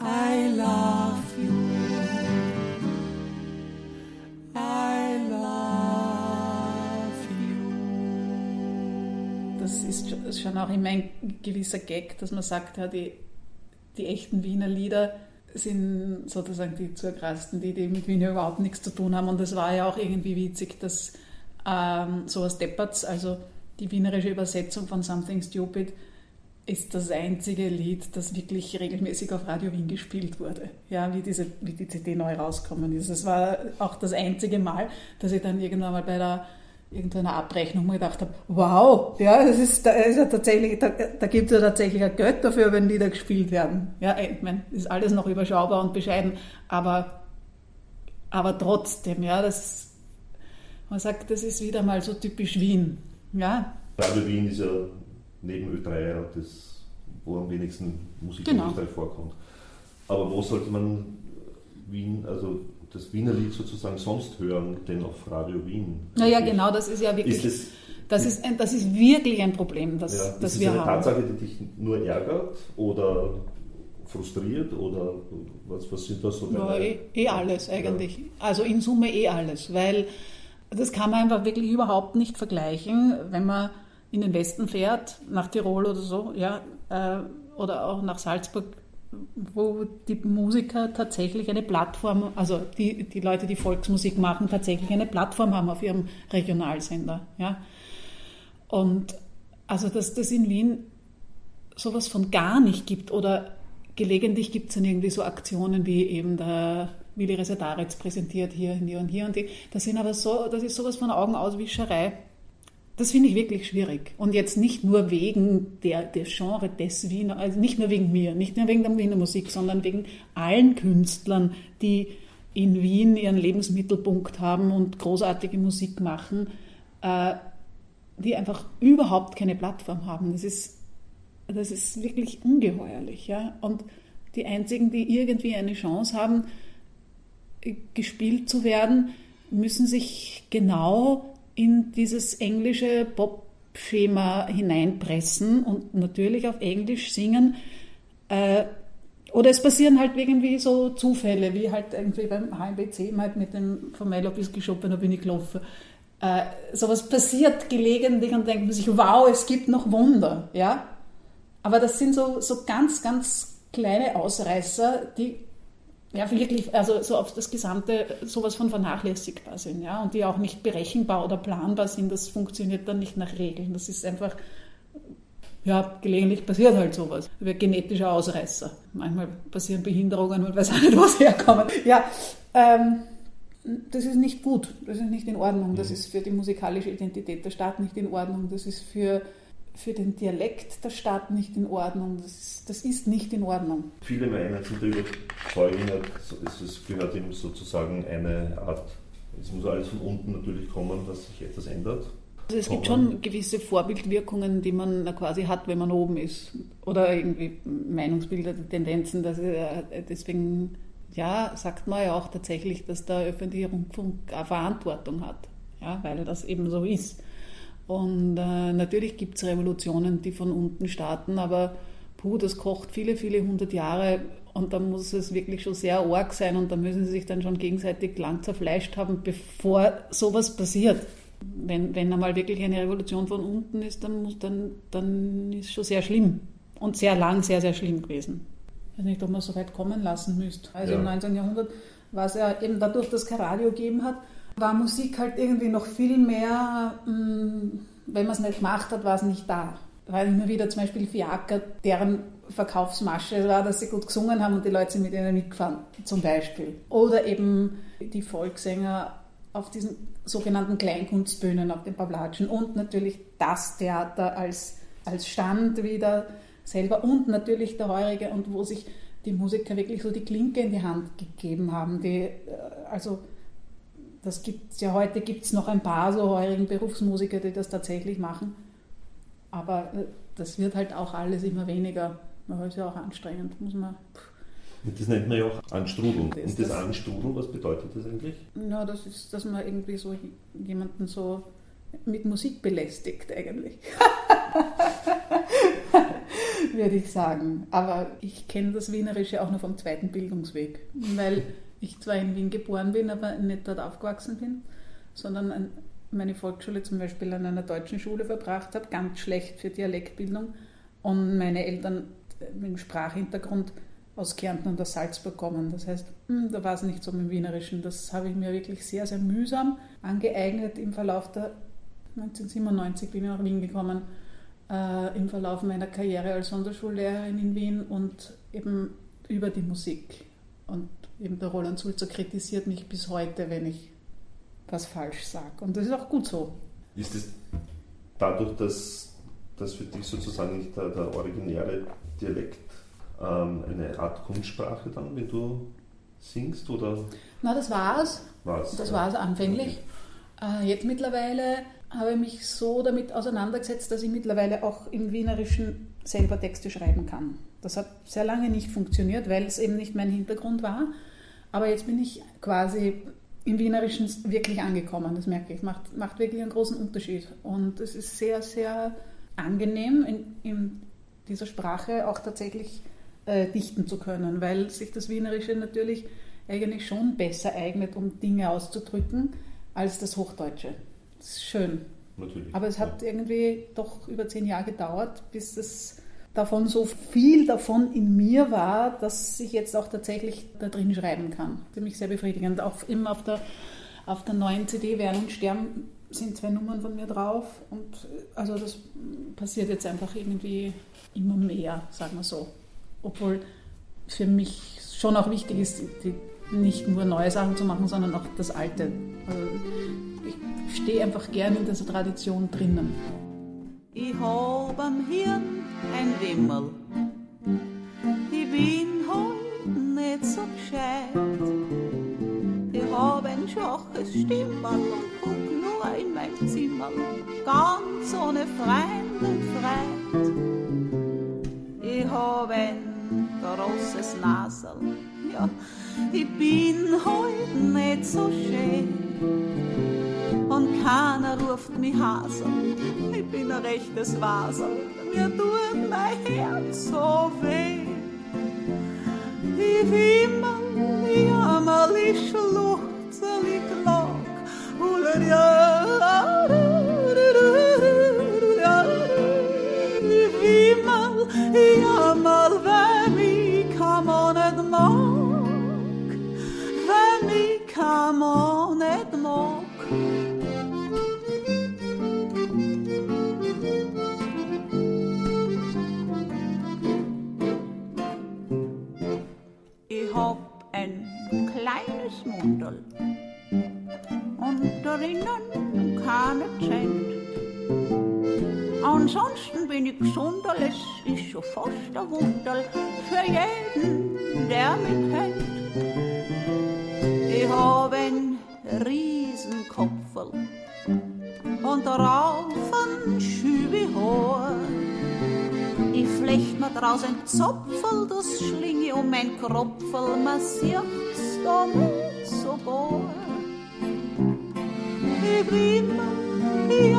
I love you. I love you. Das ist schon- ist schon auch immer ein gewisser Gag, dass man sagt, ja, die, die echten Wiener Lieder sind sozusagen die zuerkrasten, die, die mit Wien überhaupt nichts zu tun haben. Und es war ja auch irgendwie witzig, dass ähm, sowas Depperts, also die wienerische Übersetzung von Something Stupid, ist das einzige Lied, das wirklich regelmäßig auf Radio Wien gespielt wurde, ja, wie, diese, wie die CD neu rausgekommen ist. Es war auch das einzige Mal, dass ich dann irgendwann mal bei der irgendeiner Abrechnung mal gedacht habe, wow, ja, das ist, da, ist ja tatsächlich, da, da gibt es ja tatsächlich ein Geld dafür, wenn Lieder gespielt werden. Ja, ich meine, ist alles noch überschaubar und bescheiden, aber, aber trotzdem, ja, das, man sagt, das ist wieder mal so typisch Wien, ja, Radio Wien ist ja neben Ö3 ja das, wo am wenigsten Musik Genau. in Österreich vorkommt. Aber wo sollte man Wien, also das Wiener Lied sozusagen sonst hören, denn auf Radio Wien? naja, genau, das ist ja wirklich, Ist es, das ist, ein, das ist wirklich ein Problem, das, ja, das ist es wir eine haben. Tatsache, die dich nur ärgert oder frustriert oder was, was sind das so Ja, deine- eh, eh alles eigentlich. Also in Summe eh alles, weil das kann man einfach wirklich überhaupt nicht vergleichen, wenn man in den Westen fährt, nach Tirol oder so, ja, äh, oder auch nach Salzburg, wo die Musiker tatsächlich eine Plattform, also die, die Leute, die Volksmusik machen, tatsächlich eine Plattform haben auf ihrem Regionalsender. Ja. Und also, dass das in Wien sowas von gar nicht gibt oder gelegentlich gibt es dann irgendwie so Aktionen wie eben der Willi Resetaritz präsentiert hier und hier und hier und die. Das sind aber so, das ist sowas von Augenauswischerei. Das finde ich wirklich schwierig. Und jetzt nicht nur wegen der, der Genre des Wiener, also nicht nur wegen mir, nicht nur wegen der Wiener Musik, sondern wegen allen Künstlern, die in Wien ihren Lebensmittelpunkt haben und großartige Musik machen, äh, die einfach überhaupt keine Plattform haben. Das ist, das ist wirklich ungeheuerlich. Ja? Und die einzigen, die irgendwie eine Chance haben, gespielt zu werden, müssen sich genau in dieses englische Pop-Schema hineinpressen und natürlich auf Englisch singen. Äh, oder es passieren halt irgendwie so Zufälle, wie halt irgendwie beim HMBC halt mit dem von Milo bis da bin ich gelaufen. Äh, sowas passiert gelegentlich und denkt man sich, wow, es gibt noch Wunder, ja. Aber das sind so, so ganz, ganz kleine Ausreißer, die ja wirklich, also so auf das Gesamte sowas von vernachlässigbar sind, ja, und die auch nicht berechenbar oder planbar sind. Das funktioniert dann nicht nach Regeln. Das ist einfach ja, gelegentlich passiert halt sowas. Über genetische Ausreißer. Manchmal passieren Behinderungen, man weiß auch nicht, wo sie herkommen. Ja, ähm, das ist nicht gut, das ist nicht in Ordnung, das mhm. ist für die musikalische Identität der Stadt nicht in Ordnung, das ist für, für den Dialekt der Stadt nicht in Ordnung, das ist, das ist nicht in Ordnung. Viele meinen sind der Überzeugung, es gehört ihm sozusagen eine Art, es muss alles von unten natürlich kommen, dass sich etwas ändert. Also es gibt schon gewisse Vorbildwirkungen, die man quasi hat, wenn man oben ist. Oder irgendwie Meinungsbilder, Tendenzen. Dass, deswegen ja, sagt man ja auch tatsächlich, dass der öffentliche Rundfunk eine Verantwortung hat, ja, weil das eben so ist. Und äh, natürlich gibt es Revolutionen, die von unten starten, aber puh, das kocht viele, viele hundert Jahre und da muss es wirklich schon sehr arg sein und da müssen sie sich dann schon gegenseitig lang zerfleischt haben, bevor sowas passiert. Wenn, wenn einmal wirklich eine Revolution von unten ist, dann, muss, dann, dann ist es schon sehr schlimm und sehr lang sehr, sehr schlimm gewesen. Ich weiß nicht, ob man so weit kommen lassen müsste. Also ja. im 19. Jahrhundert war es ja eben dadurch, dass es kein Radio gegeben hat, war Musik halt irgendwie noch viel mehr, mm, wenn man es nicht gemacht hat, war es nicht da. War immer wieder zum Beispiel Fiaker, deren Verkaufsmasche war, dass sie gut gesungen haben und die Leute sind mit ihnen mitgefahren, zum Beispiel. Oder eben die Volkssänger auf diesen sogenannten Kleinkunstbühnen, auf den Pavlatschen und natürlich das Theater als, als Stand wieder selber und natürlich der Heurige und wo sich die Musiker wirklich so die Klinke in die Hand gegeben haben. Die, äh, also das gibt ja heute gibt es noch ein paar so heurigen Berufsmusiker, die das tatsächlich machen. Aber äh, das wird halt auch alles immer weniger. Das ist ja auch anstrengend, muss man. Das nennt man ja auch Anstrudeln. Das Und das, das Anstrudeln, was bedeutet das eigentlich? Ja, das ist, dass man irgendwie so jemanden so mit Musik belästigt eigentlich. Würde ich sagen. Aber ich kenne das Wienerische auch nur vom zweiten Bildungsweg, weil ich zwar in Wien geboren bin, aber nicht dort aufgewachsen bin, sondern meine Volksschule zum Beispiel an einer deutschen Schule verbracht habe, ganz schlecht für Dialektbildung und meine Eltern mit dem Sprachhintergrund aus Kärnten und aus Salzburg kommen. Das heißt, hm, da war es nicht so mit dem Wienerischen. Das habe ich mir wirklich sehr, sehr mühsam angeeignet im Verlauf der 1997 bin ich nach Wien gekommen, äh, im Verlauf meiner Karriere als Sonderschullehrerin in Wien und eben über die Musik. Und eben der Roland Sulzer kritisiert mich bis heute, wenn ich was falsch sage. Und das ist auch gut so. Ist es dadurch, dass, dass für dich sozusagen nicht der, der originäre Dialekt ähm, eine Art Kunstsprache dann, wenn du singst? Oder? Na, das war es. Das ja. war es anfänglich. Okay. Äh, jetzt mittlerweile habe ich mich so damit auseinandergesetzt, dass ich mittlerweile auch im Wienerischen selber Texte schreiben kann. Das hat sehr lange nicht funktioniert, weil es eben nicht mein Hintergrund war. Aber jetzt bin ich quasi im Wienerischen wirklich angekommen, das merke ich. Macht, macht wirklich einen großen Unterschied. Und es ist sehr, sehr angenehm, in, in dieser Sprache auch tatsächlich äh, dichten zu können, weil sich das Wienerische natürlich eigentlich schon besser eignet, um Dinge auszudrücken, als das Hochdeutsche. Das ist schön. Natürlich. Aber es hat ja. irgendwie doch über zehn Jahre gedauert, bis es davon so viel davon in mir war, dass ich jetzt auch tatsächlich da drin schreiben kann. Für mich sehr befriedigend. Auch immer auf der, auf der neuen CD Werden und Sterben sind zwei Nummern von mir drauf. Und also das passiert jetzt einfach irgendwie immer mehr, sagen wir so. Obwohl für mich schon auch wichtig ist, die, nicht nur neue Sachen zu machen, sondern auch das Alte. Also ich stehe einfach gern in dieser Tradition drinnen. Ich hab am Hirn ein Wimmel. Ich bin heute nicht so gescheit. Ich hab ein schwaches Stimmerl und guck nur in mein Zimmer, ganz ohne Freund und Freit. Ich hab ein großes Nasel ja, ich bin heute nicht so schön. Und keiner ruft mich Hasel, ich bin ein rechtes Wasel, mir tut mein Herz so weh. Ich wimmel, ich jammer, ich schluchze, ich klag, ich wimmel, ich jammer, wenn mich kann man mag, wenn mich kann man mag. Mundel und darinnen keine Cent. Ansonsten bin ich gesunder, es ist schon fast ein Wunder für jeden, der mich kennt. Ich hab ein Riesenkopferl und darauf ein Schübehaar. Ich flecht mir draus ein Zopferl, das schlinge um mein Kropferl, man sieht's da nicht so gar. Ich wimmel,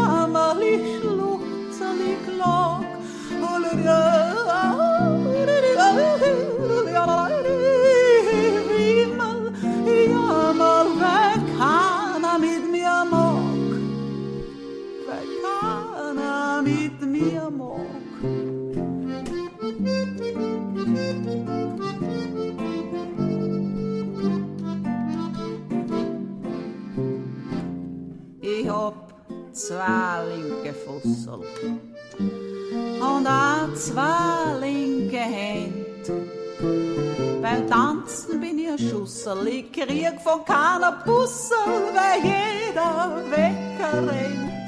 von keiner Bussel, weil jeder wegrennt.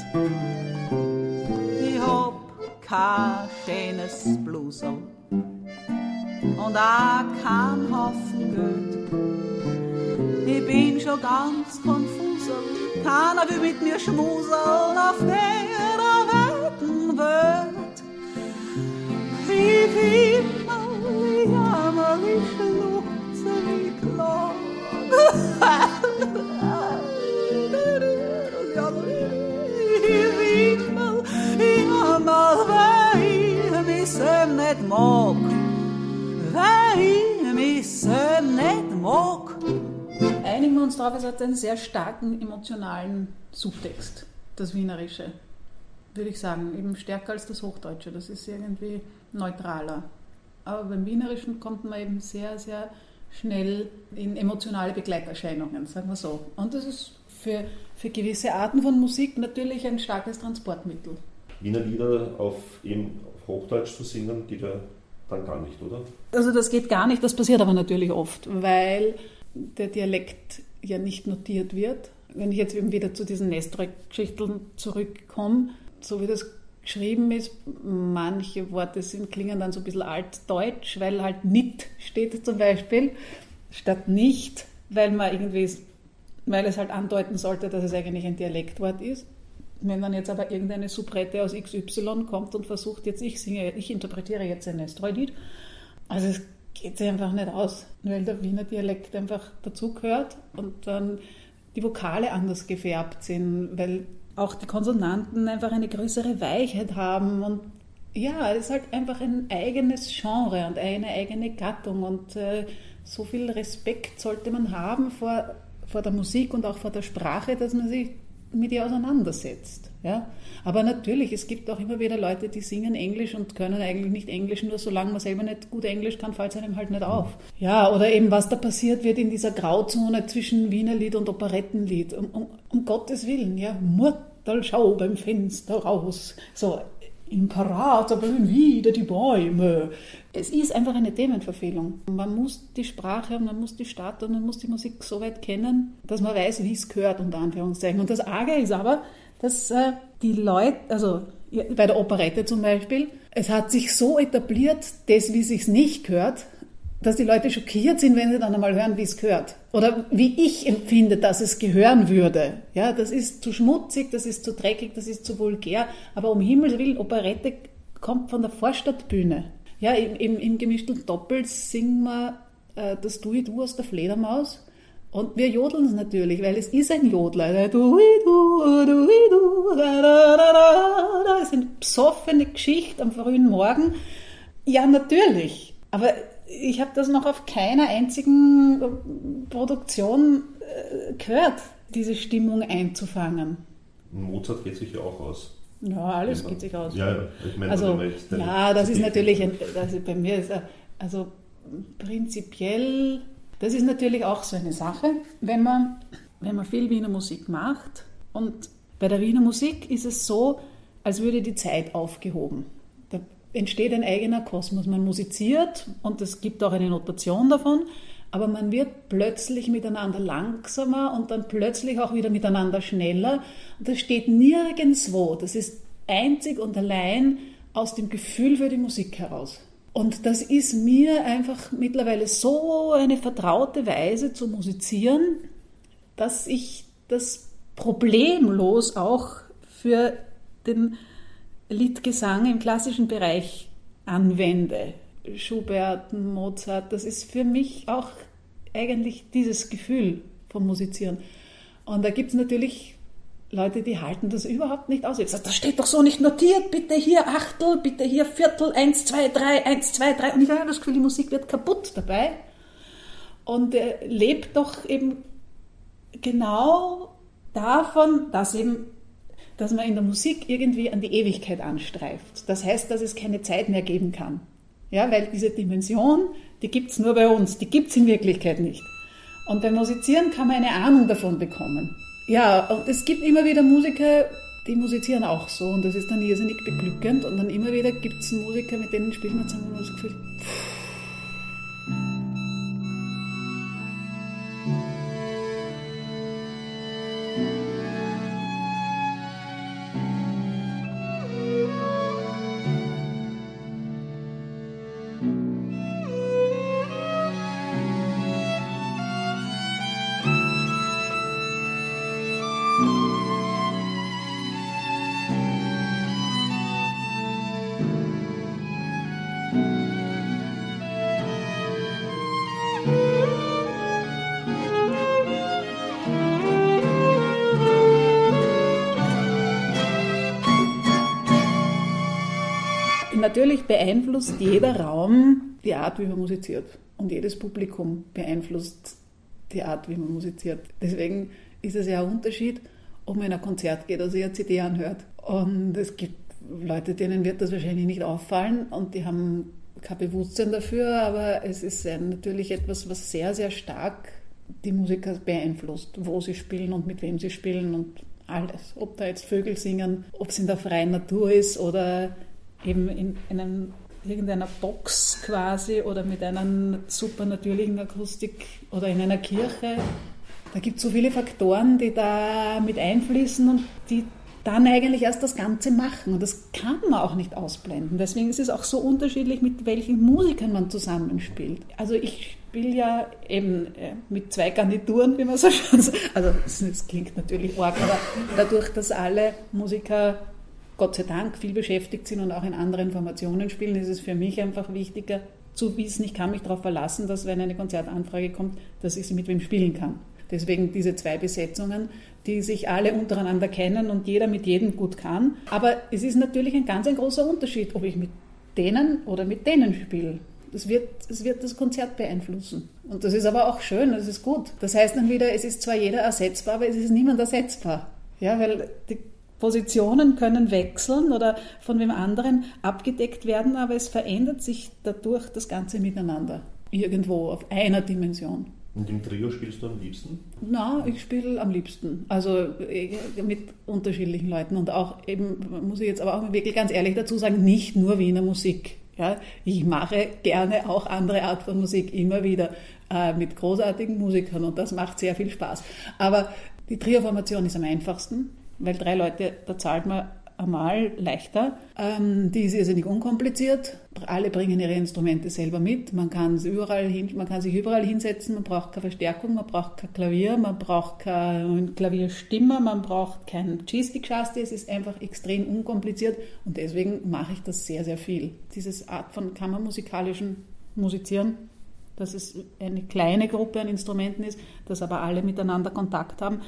Ich hab kein schönes Blusel und auch kein Haufen Geld. Ich bin schon ganz konfusel, keiner will mit mir schmuseln auf der weiten Welt. Ich ich jammer, ich weil ich mich so Einigen wir uns darauf, es hat einen sehr starken emotionalen Subtext, das Wienerische. Würde ich sagen, eben stärker als das Hochdeutsche. Das ist irgendwie neutraler. Aber beim Wienerischen kommt man eben sehr, sehr schnell in emotionale Begleiterscheinungen, sagen wir so. Und das ist für, für gewisse Arten von Musik natürlich ein starkes Transportmittel. Wiener Lieder auf, eben auf Hochdeutsch zu singen, geht ja dann gar nicht, oder? Also das geht gar nicht, das passiert aber natürlich oft, weil der Dialekt ja nicht notiert wird. Wenn ich jetzt eben wieder zu diesen Nestroy-Geschichten zurückkomme, so wie das geschrieben ist, manche Worte sind, klingen dann so ein bisschen altdeutsch, weil halt nicht steht zum Beispiel, statt nicht, weil man irgendwie, weil es halt andeuten sollte, dass es eigentlich ein Dialektwort ist. Wenn dann jetzt aber irgendeine Soubrette aus XY kommt und versucht jetzt, ich singe, ich interpretiere jetzt ein Nestroy-Lied, also es geht sich einfach nicht aus, weil der Wiener Dialekt einfach dazugehört und dann die Vokale anders gefärbt sind, weil auch die Konsonanten einfach eine größere Weichheit haben und ja, es ist halt einfach ein eigenes Genre und eine eigene Gattung und äh, so viel Respekt sollte man haben vor, vor der Musik und auch vor der Sprache, dass man sich mit ihr auseinandersetzt. Ja? Aber natürlich, es gibt auch immer wieder Leute, die singen Englisch und können eigentlich nicht Englisch, nur solange man selber nicht gut Englisch kann, fällt es einem halt nicht auf. Ja, oder eben was da passiert wird in dieser Grauzone zwischen Wienerlied und Operettenlied. Um, um, um Gottes Willen, ja, Murtel, schau beim Fenster raus. So, im Parater blühen wieder die Bäume. Es ist einfach eine Themenverfehlung. Man muss die Sprache, man muss die Stadt und man muss die Musik so weit kennen, dass man weiß, wie es gehört, unter Anführungszeichen. Und das Arge ist aber, dass äh, die Leute, also bei der Operette zum Beispiel, es hat sich so etabliert, das, wie sich nicht gehört, dass die Leute schockiert sind, wenn sie dann einmal hören, wie es gehört. Oder wie ich empfinde, dass es gehören würde. Ja, das ist zu schmutzig, das ist zu dreckig, das ist zu vulgär. Aber um Himmels Willen, Operette kommt von der Vorstadtbühne. Ja, im, im, gemischten Doppel singen wir äh, das Du Du aus der Fledermaus. Und wir jodeln es natürlich, weil es ist ein Jodler. Du Du Du Du da, da, da, da, da ist eine besoffene Geschichte am frühen Morgen. Ja, natürlich. Aber ich habe das noch auf keiner einzigen äh, Produktion äh, gehört, diese Stimmung einzufangen. Mozart geht sich ja auch aus. Ja, alles geht sich aus. Ja. Ich meine, Also, ja, das ist natürlich, ein, also bei mir ist, also prinzipiell, das ist natürlich auch so eine Sache, wenn man, wenn man viel Wiener Musik macht und bei der Wiener Musik ist es so, als würde die Zeit aufgehoben. Da entsteht ein eigener Kosmos. Man musiziert und es gibt auch eine Notation davon, aber man wird plötzlich miteinander langsamer und dann plötzlich auch wieder miteinander schneller. Das steht nirgendwo. Das ist einzig und allein aus dem Gefühl für die Musik heraus. Und das ist mir einfach mittlerweile so eine vertraute Weise zu musizieren, dass ich das problemlos auch für den Liedgesang im klassischen Bereich anwende. Schubert, Mozart, das ist für mich auch eigentlich dieses Gefühl vom Musizieren. Und da gibt es natürlich Leute, die halten das überhaupt nicht aus. Ich sage, das steht doch so nicht notiert, bitte hier Achtel, bitte hier Viertel, eins, zwei, drei, eins, zwei, drei. Und ich habe das Gefühl, die Musik wird kaputt dabei und äh, lebt doch eben genau davon, dass eben dass man in der Musik irgendwie an die Ewigkeit anstreift. Das heißt, dass es keine Zeit mehr geben kann. Ja, weil diese Dimension, die gibt es nur bei uns, die gibt es in Wirklichkeit nicht. Und beim Musizieren kann man eine Ahnung davon bekommen. Ja, und es gibt immer wieder Musiker, die musizieren auch so und das ist dann irrsinnig beglückend und dann immer wieder gibt es Musiker, mit denen spielt man zusammen und das Gefühl, Natürlich beeinflusst jeder Raum die Art, wie man musiziert. Und jedes Publikum beeinflusst die Art, wie man musiziert. Deswegen ist es ja ein Unterschied, ob man in ein Konzert geht oder sich eine CD anhört. Und es gibt Leute, denen wird das wahrscheinlich nicht auffallen und die haben kein Bewusstsein dafür, aber es ist natürlich etwas, was sehr, sehr stark die Musiker beeinflusst, wo sie spielen und mit wem sie spielen und alles. Ob da jetzt Vögel singen, ob es in der freien Natur ist oder eben in einem, irgendeiner Box quasi oder mit einer supernatürlichen Akustik oder in einer Kirche. Da gibt es so viele Faktoren, die da mit einfließen und die dann eigentlich erst das Ganze machen. Und das kann man auch nicht ausblenden. Deswegen ist es auch so unterschiedlich, mit welchen Musikern man zusammenspielt. Also ich spiele ja eben äh, mit zwei Garnituren, wie man so schön sagt. Also es klingt natürlich arg, aber dadurch, dass alle Musiker Gott sei Dank viel beschäftigt sind und auch in anderen Formationen spielen, ist es für mich einfach wichtiger zu wissen, ich kann mich darauf verlassen, dass wenn eine Konzertanfrage kommt, dass ich sie mit wem spielen kann. Deswegen diese zwei Besetzungen, die sich alle untereinander kennen und jeder mit jedem gut kann. Aber es ist natürlich ein ganz ein großer Unterschied, ob ich mit denen oder mit denen spiele. Das wird, das wird das Konzert beeinflussen. Und das ist aber auch schön, das ist gut. Das heißt dann wieder, es ist zwar jeder ersetzbar, aber es ist niemand ersetzbar. Ja, weil die Positionen können wechseln oder von wem anderen abgedeckt werden, aber es verändert sich dadurch das ganze Miteinander. Irgendwo auf einer Dimension. Und im Trio spielst du am liebsten? Na, ich spiele am liebsten. Also äh, mit unterschiedlichen Leuten und auch eben, muss ich jetzt aber auch wirklich ganz ehrlich dazu sagen, nicht nur Wiener Musik. Ja, ich mache gerne auch andere Art von Musik immer wieder äh, mit großartigen Musikern und das macht sehr viel Spaß. Aber die Trio-Formation ist am einfachsten, weil drei Leute, da zahlt man einmal leichter. Ähm, die ist irrsinnig unkompliziert. Alle bringen ihre Instrumente selber mit. Man kann, überall hin, man kann sich überall hinsetzen. Man braucht keine Verstärkung, man braucht kein Klavier, man braucht keine Klavierstimme, man braucht kein G-Stick-Chasti. Es ist einfach extrem unkompliziert und deswegen mache ich das sehr, sehr viel. Diese Art von kammermusikalischen Musizieren dass es eine kleine Gruppe an Instrumenten ist, dass aber alle miteinander Kontakt haben.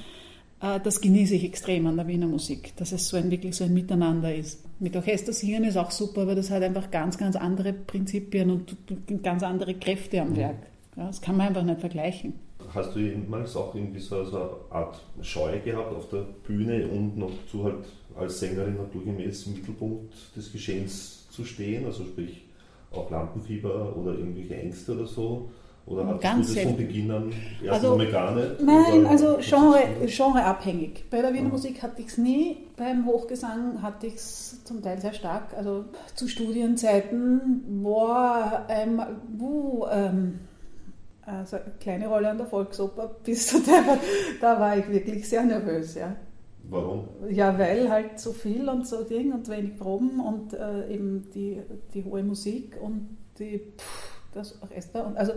Äh, Das genieße ich extrem an der Wiener Musik, dass es so ein, wirklich so ein Miteinander ist. Mit Orchester singen ist auch super, aber das hat einfach ganz, ganz andere Prinzipien und ganz andere Kräfte am Werk. Ja, das kann man einfach nicht vergleichen. Hast du jemals auch irgendwie so, so eine Art Scheu gehabt auf der Bühne und noch zu halt als Sängerin naturgemäß im Mittelpunkt des Geschehens zu stehen? Also sprich auch Lampenfieber oder irgendwelche Ängste oder so? Oder hattest Ganz du das von. Beginn an erst Also, einmal gar nicht? Nein, also Genre, genreabhängig. Bei der Wiener Musik hatte ich es nie, beim Hochgesang hatte ich es zum Teil sehr stark. Also zu Studienzeiten war ähm, wo, ähm, also eine kleine Rolle an der Volksoper bis zu der, da war ich wirklich sehr nervös, ja. Warum? Ja, weil halt so viel und so Ding und wenig Proben und äh, eben die, die hohe Musik und die, pff, das Orchester und also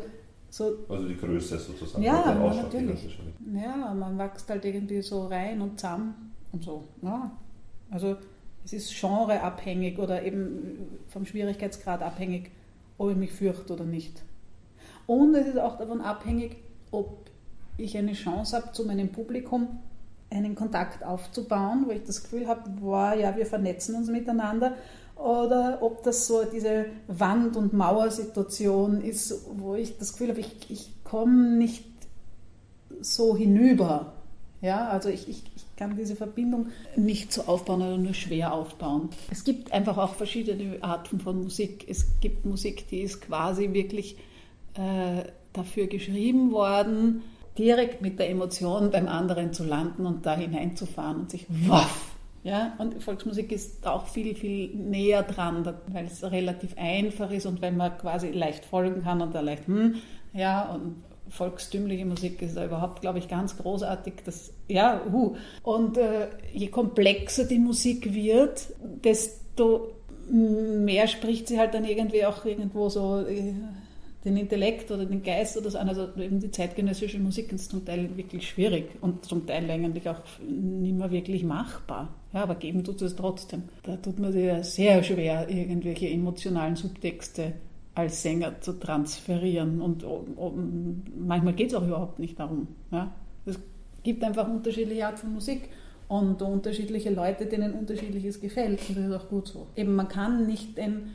so Also die Größe sozusagen. Ja, Ausschlag natürlich. Ja, man wächst halt irgendwie so rein und zusammen und so. Ja. Also es ist genreabhängig oder eben vom Schwierigkeitsgrad abhängig, ob ich mich fürchte oder nicht. Und es ist auch davon abhängig, ob ich eine Chance habe, zu meinem Publikum einen Kontakt aufzubauen, wo ich das Gefühl habe, boah, ja, wir vernetzen uns miteinander, oder ob das so diese Wand- und Mauersituation ist, wo ich das Gefühl habe, ich, ich komme nicht so hinüber. Ja, also ich, ich, ich kann diese Verbindung nicht so aufbauen oder nur schwer aufbauen. Es gibt einfach auch verschiedene Arten von Musik. Es gibt Musik, die ist quasi wirklich äh, dafür geschrieben worden, direkt mit der Emotion beim anderen zu landen und da hineinzufahren und sich waff. Ja, und Volksmusik ist auch viel, viel näher dran, weil es relativ einfach ist und weil man quasi leicht folgen kann und da leicht, hm, ja, und volkstümliche Musik ist da überhaupt, glaube ich, ganz großartig. Das, ja, hu. Und äh, je komplexer die Musik wird, desto mehr spricht sie halt dann irgendwie auch irgendwo so äh, den Intellekt oder den Geist oder so an. Also eben die zeitgenössische Musik ist zum Teil wirklich schwierig und zum Teil eigentlich auch nicht mehr wirklich machbar. Ja, aber geben tut es trotzdem. Da tut man sich ja sehr schwer, irgendwelche emotionalen Subtexte als Sänger zu transferieren. Und o- manchmal geht es auch überhaupt nicht darum. Ja? Es gibt einfach unterschiedliche Art von Musik und unterschiedliche Leute, denen unterschiedliches gefällt. Und das ist auch gut so. Eben, man kann nicht ein,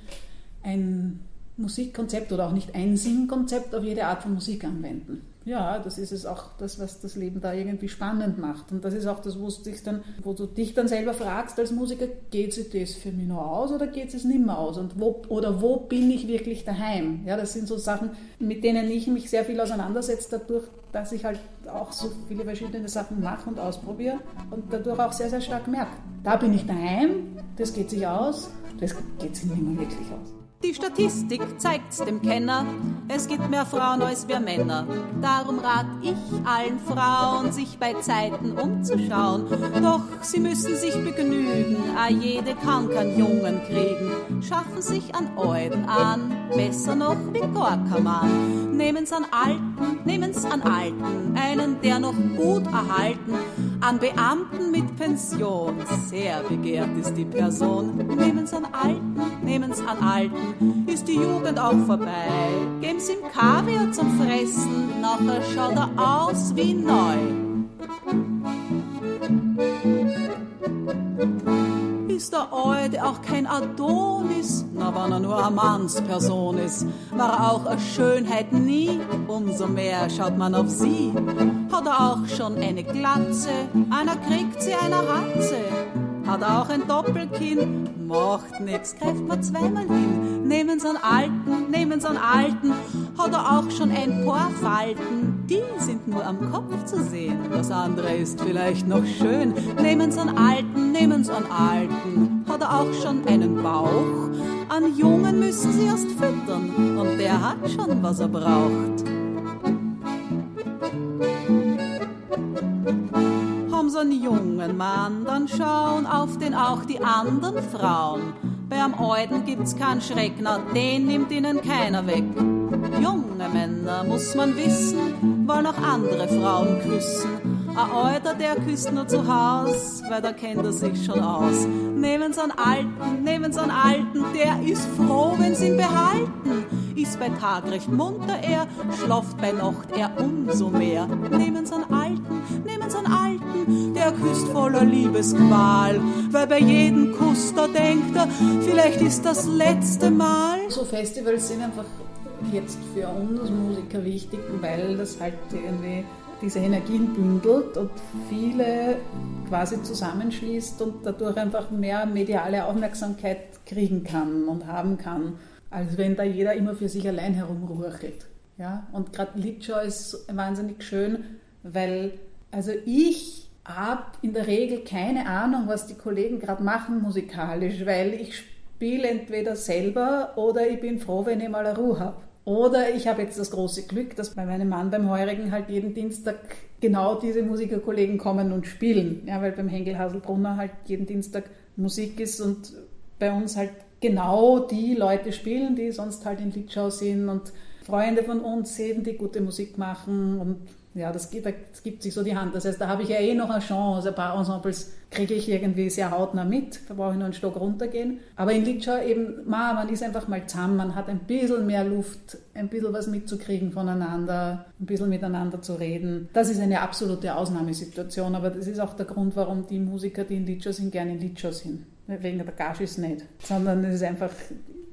ein Musikkonzept oder auch nicht ein Singkonzept auf jede Art von Musik anwenden. Ja, das ist es auch das, was das Leben da irgendwie spannend macht. Und das ist auch das, wo, dich dann, wo du dich dann selber fragst als Musiker, geht sich das für mich noch aus oder geht es nicht mehr aus? Und wo, oder wo bin ich wirklich daheim? Ja, das sind so Sachen, mit denen ich mich sehr viel auseinandersetze, dadurch, dass ich halt auch so viele verschiedene Sachen mache und ausprobiere und dadurch auch sehr, sehr stark merke, da bin ich daheim, das geht sich aus, das geht sich nicht mehr wirklich aus. Die Statistik zeigt's dem Kenner, es gibt mehr Frauen als wir Männer. Darum rat ich allen Frauen, sich bei Zeiten umzuschauen. Doch sie müssen sich begnügen, a jede kann keinen Jungen kriegen. Schaffen sich an Euden an, besser noch wie Gorkamann. Nehmen's an Alten, nehmen's an Alten, einen, der noch gut erhalten. An Beamten mit Pension, sehr begehrt ist die Person. Nehmen's an Alten, nehmen's an Alten, ist die Jugend auch vorbei. Geben's ihm Kaviar zum Fressen, nachher schaut er aus wie neu. Ist der Alte auch kein Adonis? Na, wenn er nur eine Mannsperson ist, war er auch eine Schönheit nie. Umso mehr schaut man auf sie. Hat er auch schon eine Glatze? Einer kriegt sie, einer hat sie. Hat er auch ein Doppelkinn? Macht nix, greift man zweimal hin. Nehmen's an Alten, nehmen's an Alten. Hat er auch schon ein paar Falten? Die sind nur am Kopf zu sehen. Das andere ist vielleicht noch schön. Nehmen's an Alten, nehmen's an Alten. Hat er auch schon einen Bauch? An Jungen müssen sie erst füttern. Und der hat schon, was er braucht. haben so einen jungen Mann, dann schauen auf den auch die anderen Frauen. Bei am Euden gibt's keinen Schreck, na den nimmt ihnen keiner weg. Junge Männer, muss man wissen, wollen auch andere Frauen küssen. Ein Alter, der küsst nur zu Haus, weil da kennt er sich schon aus. Nehmen Sie einen Alten, nehmen Sie einen Alten, der ist froh, wenn Sie ihn behalten. Ist bei Tag recht munter er, schlaft bei Nacht er umso mehr. Nehmen Sie einen Alten, nehmen Sie einen Alten, der küsst voller Liebesqual, weil bei jedem Kuss da denkt er, vielleicht ist das letzte Mal. So Festivals sind einfach jetzt für uns Musiker wichtig, weil das halt irgendwie diese Energien bündelt und viele quasi zusammenschließt und dadurch einfach mehr mediale Aufmerksamkeit kriegen kann und haben kann, als wenn da jeder immer für sich allein herumruchelt. Ja? Und gerade Litschau ist wahnsinnig schön, weil also ich habe in der Regel keine Ahnung, was die Kollegen gerade machen musikalisch, weil ich spiele entweder selber oder ich bin froh, wenn ich mal eine Ruhe habe. Oder ich habe jetzt das große Glück, dass bei meinem Mann beim Heurigen halt jeden Dienstag genau diese Musikerkollegen kommen und spielen. Ja, weil beim Henkel Haselbrunner halt jeden Dienstag Musik ist und bei uns halt genau die Leute spielen, die sonst halt in Litschau sind und Freunde von uns sehen, die gute Musik machen und ja, das gibt, das gibt sich so die Hand. Das heißt, da habe ich ja eh noch eine Chance. Ein paar Ensembles kriege ich irgendwie sehr hautnah mit. Da brauche ich nur einen Stock runtergehen. Aber in Litschau eben, man ist einfach mal zusammen. Man hat ein bisschen mehr Luft, ein bisschen was mitzukriegen voneinander, ein bisschen miteinander zu reden. Das ist eine absolute Ausnahmesituation. Aber das ist auch der Grund, warum die Musiker, die in Litschau sind, gerne in Litschau sind. Wegen der Gage ist nicht. Sondern es ist einfach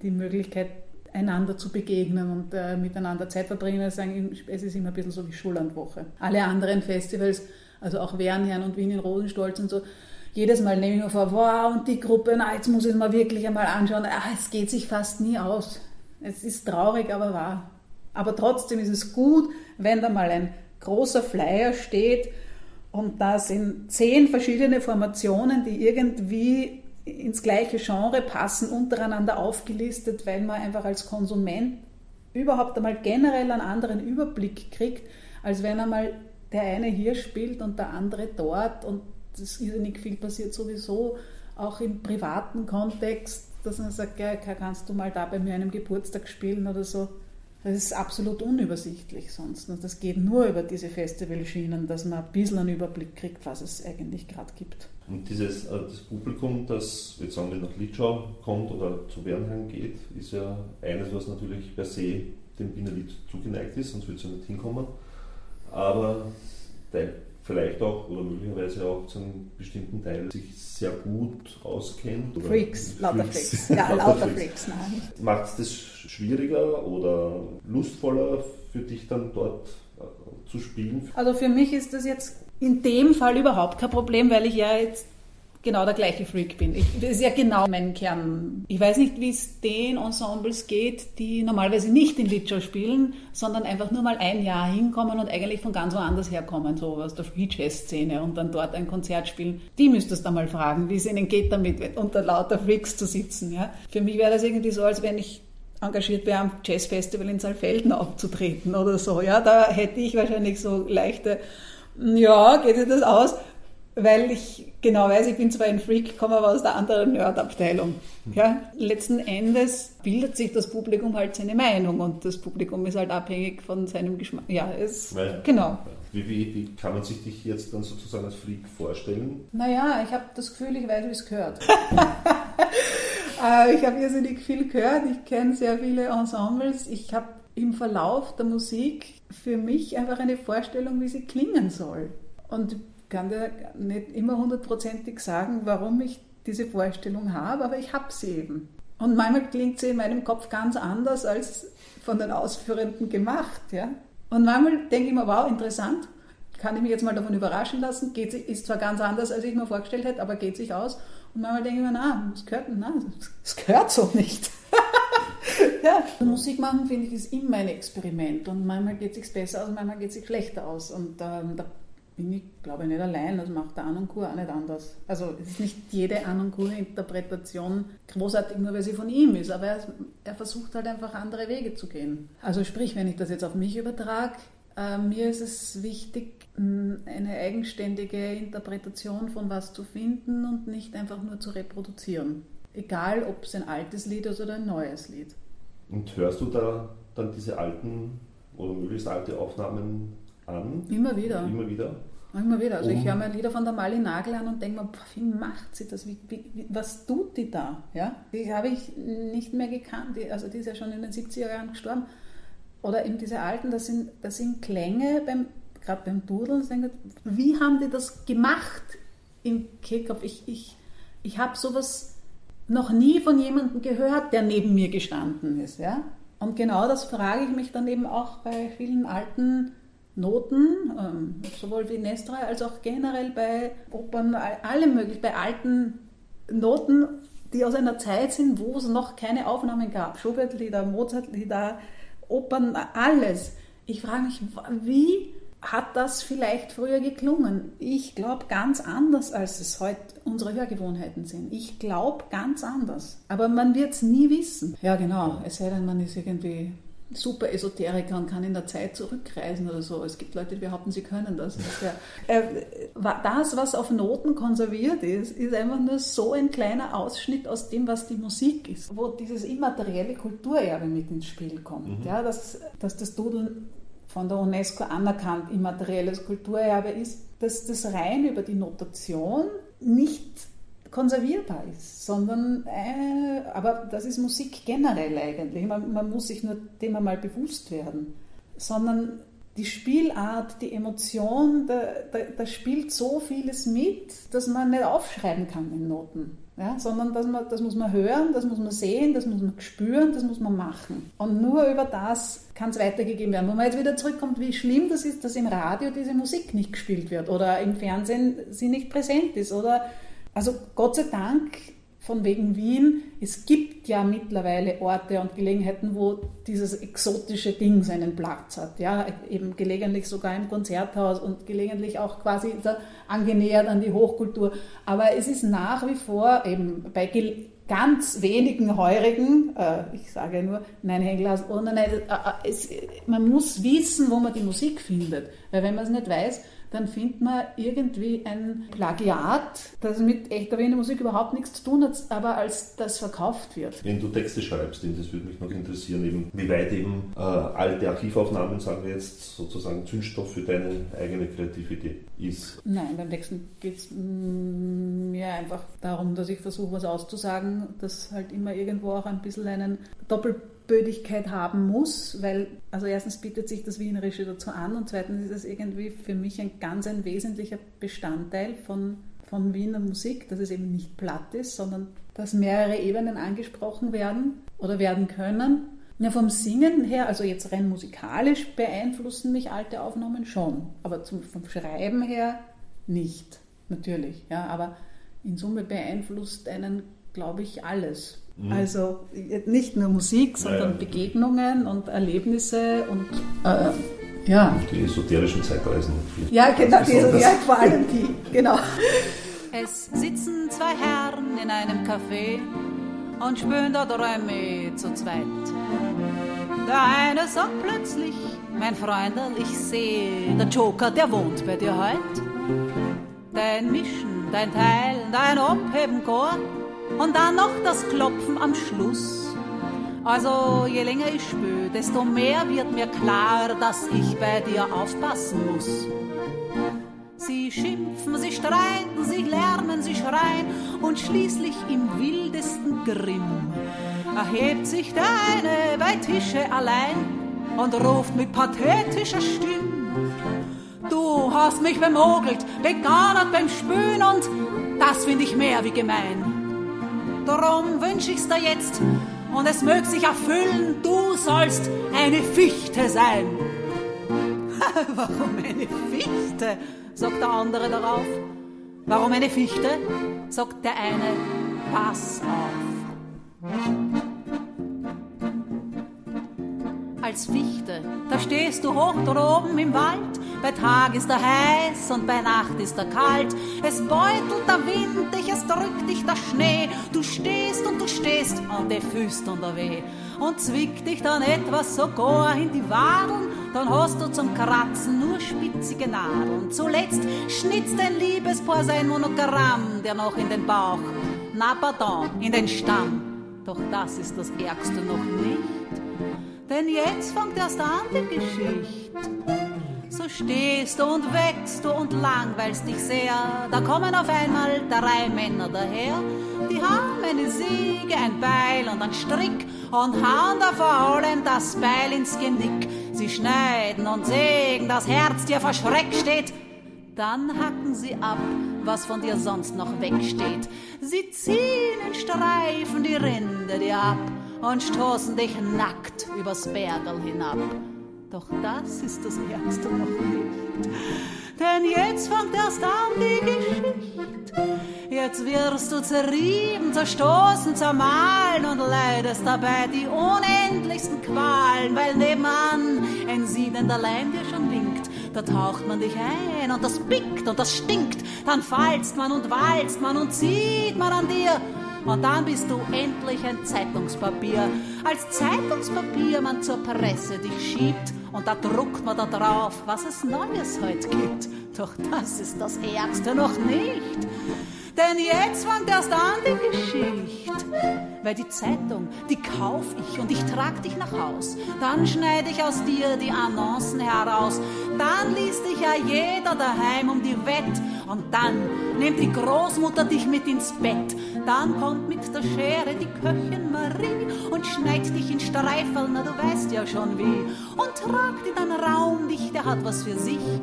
die Möglichkeit, einander zu begegnen und äh, miteinander Zeit verbringen. Also es ist immer ein bisschen so wie Schullandwoche. Alle anderen Festivals, also auch Wernherrn und Wien in Rosenstolz und so, jedes Mal nehme ich mir vor, wow, und die Gruppe, na, jetzt muss ich es mal wirklich einmal anschauen. Ah, es geht sich fast nie aus. Es ist traurig, aber wahr. Aber trotzdem ist es gut, wenn da mal ein großer Flyer steht und da sind zehn verschiedene Formationen, die irgendwie ins gleiche Genre passen, untereinander aufgelistet, weil man einfach als Konsument überhaupt einmal generell einen anderen Überblick kriegt, als wenn einmal der eine hier spielt und der andere dort und das irrsinnig viel passiert sowieso auch im privaten Kontext, dass man sagt, ja, kannst du mal da bei mir einem Geburtstag spielen oder so. Das ist absolut unübersichtlich sonst. Das geht nur über diese Festivalschienen, dass man ein bisschen einen Überblick kriegt, was es eigentlich gerade gibt. Und dieses äh, das Publikum, das jetzt sagen wir nach Litschau kommt oder zu Wernheim geht, ist ja eines, was natürlich per se dem Wiener Lied zugeneigt ist, sonst würde es ja nicht hinkommen. Aber vielleicht auch oder möglicherweise auch zu einem bestimmten Teil sich sehr gut auskennt. Freaks, lauter Freaks. Ja, lauter Freaks. Nein. Macht es das schwieriger oder lustvoller für dich dann dort äh, zu spielen? Also für mich ist das jetzt in dem Fall überhaupt kein Problem, weil ich ja jetzt genau der gleiche Freak bin. Ich, das ist ja genau mein Kern. Ich weiß nicht, wie es den Ensembles geht, die normalerweise nicht in Litschau spielen, sondern einfach nur mal ein Jahr hinkommen und eigentlich von ganz woanders herkommen, so aus der Free Jazz Szene und dann dort ein Konzert spielen. Die müsstest du mal fragen, wie es ihnen geht damit, unter lauter Freaks zu sitzen. Ja? Für mich wäre das irgendwie so, als wenn ich engagiert wäre, am Jazzfestival in Saalfelden aufzutreten oder so. Ja, da hätte ich wahrscheinlich so leichte, ja, geht sich das aus? Weil ich genau weiß, ich bin zwar ein Freak, komme aber aus der anderen Nerd-Abteilung. Ja? Letzten Endes bildet sich das Publikum halt seine Meinung und das Publikum ist halt abhängig von seinem Geschmack. Ja, es, genau. Wie, wie, wie, kann man sich dich jetzt dann sozusagen als Freak vorstellen? Naja, ich habe das Gefühl, ich weiß, wie es gehört. Äh, ich habe irrsinnig viel gehört, ich kenne sehr viele Ensembles. Ich habe im Verlauf der Musik für mich einfach eine Vorstellung, wie sie klingen soll. Und kann dir nicht immer hundertprozentig sagen, warum ich diese Vorstellung habe, aber ich habe sie eben. Und manchmal klingt sie in meinem Kopf ganz anders als von den Ausführenden gemacht. Ja? Und manchmal denke ich mir, wow, interessant, kann ich mich jetzt mal davon überraschen lassen, geht, ist zwar ganz anders, als ich mir vorgestellt hätte, aber geht sich aus. Und manchmal denke ich mir, na, das gehört, na, das gehört so nicht. ja. Musik machen, finde ich, ist immer ein Experiment. Und manchmal geht es sich besser aus, manchmal geht es sich schlechter aus. Und ähm, da bin ich, glaube ich, nicht allein. Das macht der Anoncourt auch nicht anders. Also es ist nicht jede Anoncourt-Interpretation großartig, nur weil sie von ihm ist, aber er, er, versucht halt einfach andere Wege zu gehen. Also sprich, wenn ich das jetzt auf mich übertrage, äh, mir ist es wichtig, eine eigenständige Interpretation von was zu finden und nicht einfach nur zu reproduzieren. Egal, ob es ein altes Lied ist oder ein neues Lied. Und hörst du da dann diese alten oder möglichst alte Aufnahmen an? Immer wieder. Immer wieder. Immer wieder. Also ich Um- höre mir Lieder von der Mali Nagel an und denke mir, boah, wie macht sie das? Wie, wie, was tut die da? Ja? Die habe ich nicht mehr gekannt. Die, also die ist ja schon in den 70er Jahren gestorben. Oder eben diese alten, das sind, das sind Klänge, beim, gerade beim Dudeln. ich denke, Wie haben die das gemacht im Kehlkopf? Ich, ich, ich habe sowas noch nie von jemandem gehört, der neben mir gestanden ist. Ja? Und genau das frage ich mich dann eben auch bei vielen alten Noten, ähm, sowohl wie Nestra als auch generell bei Opern, all- alle möglichen, bei alten Noten, die aus einer Zeit sind, wo es noch keine Aufnahmen gab. Schubert-Lieder, Mozart-Lieder, Opern, alles. Ich frage mich, wie hat das vielleicht früher geklungen? Ich glaube ganz anders, als es heute unsere Hörgewohnheiten sind. Ich glaube ganz anders. Aber man wird es nie wissen. Ja, genau. Es sei denn, man ist irgendwie super Esoteriker und kann in der Zeit zurückreisen oder so. Es gibt Leute, die behaupten, sie können das. Äh, das, was auf Noten konserviert ist, ist einfach nur so ein kleiner Ausschnitt aus dem, was die Musik ist, wo dieses immaterielle Kulturerbe mit ins Spiel kommt. Ja, dass, dass das Dudeln von der UNESCO anerkannt immaterielles Kulturerbe ist, dass das rein über die Notation nicht konservierbar ist, sondern, äh, aber das ist Musik generell eigentlich, man, man muss sich nur dem einmal bewusst werden, sondern die Spielart, die Emotion, da, da, da spielt so vieles mit, dass man nicht aufschreiben kann in Noten. Ja, sondern dass man, das muss man hören, das muss man sehen, das muss man spüren, das muss man machen. Und nur über das kann es weitergegeben werden. Wo man jetzt wieder zurückkommt, wie schlimm das ist, dass im Radio diese Musik nicht gespielt wird oder im Fernsehen sie nicht präsent ist. Oder also Gott sei Dank von wegen Wien, es gibt ja mittlerweile Orte und Gelegenheiten, wo dieses exotische Ding seinen Platz hat. Ja, eben gelegentlich sogar im Konzerthaus und gelegentlich auch quasi angenähert an die Hochkultur. Aber es ist nach wie vor eben bei ganz wenigen Heurigen, äh, ich sage nur, nein, Henglas, oh nein, nein, äh, äh, es, man muss wissen, wo man die Musik findet. Weil wenn man es nicht weiß, dann findet man irgendwie ein Plagiat, das mit echter Wiener Musik überhaupt nichts zu tun hat, aber als das verkauft wird. Wenn du Texte schreibst, das würde mich noch interessieren, eben, wie weit eben äh, alte Archivaufnahmen, sagen wir jetzt, sozusagen Zündstoff für deine eigene Kreativität ist. Nein, beim Texten geht es mir einfach darum, dass ich versuche, was auszusagen, das halt immer irgendwo auch ein bisschen einen Doppelbödigkeit haben muss, weil, also erstens bietet sich das Wienerische dazu an und zweitens ist es irgendwie für mich ein ganz ein wesentlicher Bestandteil von, von Wiener Musik, dass es eben nicht platt ist, sondern dass mehrere Ebenen angesprochen werden oder werden können. Ja, vom Singen her, also jetzt rein musikalisch, beeinflussen mich alte Aufnahmen schon, aber zum, vom Schreiben her nicht, natürlich. Ja, aber in Summe beeinflusst einen, glaube ich, alles. Also nicht nur Musik, sondern ja. Begegnungen und Erlebnisse und äh, ja. Die esoterischen Zeitreisen. Ja, genau, die, Besonders. ja, vor allem die, genau. Es sitzen zwei Herren in einem Café und spüren da Träume zu zweit. Der eine sagt plötzlich, mein Freundel, ich sehe, der Joker, der wohnt bei dir heut. Dein Mischen, dein Teilen, dein Abheben Chor und dann noch das Klopfen am Schluss. Also je länger ich spür, desto mehr wird mir klar, dass ich bei dir aufpassen muss. Sie schimpfen, sie streiten, sie lärmen, sie schreien und schließlich im wildesten Grimm erhebt sich der eine bei Tische allein und ruft mit pathetischer Stimme. Du hast mich bemogelt, begadert beim Spülen und das find ich mehr wie gemein. Drum wünsch ich's dir jetzt und es mög sich erfüllen, du sollst eine Fichte sein. Warum eine Fichte? sagt der andere darauf. Warum eine Fichte? sagt der eine. Pass auf. Als Fichte, da stehst du hoch droben im Wald. Bei Tag ist er heiß und bei Nacht ist er kalt. Es beutelt der Wind dich, es drückt dich der Schnee. Du stehst und du stehst und die Füßt und der Weh. Und zwickt dich dann etwas sogar in die Wadeln, dann hast du zum Kratzen nur spitzige Nadeln. Zuletzt schnitzt ein Liebespaar sein Monogramm, der noch in den Bauch, na pardon, in den Stamm. Doch das ist das Ärgste noch nicht, denn jetzt fängt erst an die Geschichte. So stehst du und wächst du und langweilst dich sehr. Da kommen auf einmal drei Männer daher. Die haben eine Säge, ein Beil und ein Strick und hauen da vor allem das Beil ins Genick. Sie schneiden und sägen, das Herz dir vor Schreck steht. Dann hacken sie ab, was von dir sonst noch wegsteht. Sie ziehen in Streifen die Rinde dir ab und stoßen dich nackt übers Bergel hinab. Doch das ist das Ärgste noch nicht. Denn jetzt fängt erst an die Geschichte. Jetzt wirst du zerrieben, zerstoßen, zermahlen und leidest dabei die unendlichsten Qualen, weil nebenan ein siedender Leim dir schon winkt. Da taucht man dich ein und das pickt und das stinkt. Dann falzt man und walzt man und zieht man an dir. Und dann bist du endlich ein Zeitungspapier. Als Zeitungspapier man zur Presse dich schiebt und da druckt man da drauf, was es Neues heute gibt. Doch das ist das Ärgste noch nicht. Denn jetzt fängt erst an die Geschichte. Weil die Zeitung, die kauf ich und ich trag dich nach Haus. Dann schneide ich aus dir die Annoncen heraus. Dann liest dich ja jeder daheim um die Wett. Und dann nimmt die Großmutter dich mit ins Bett. Dann kommt mit der Schere die Köchin Marie und schneidet dich in Streifel, na du weißt ja schon wie. Und tragt in den Raum dich, der hat was für sich.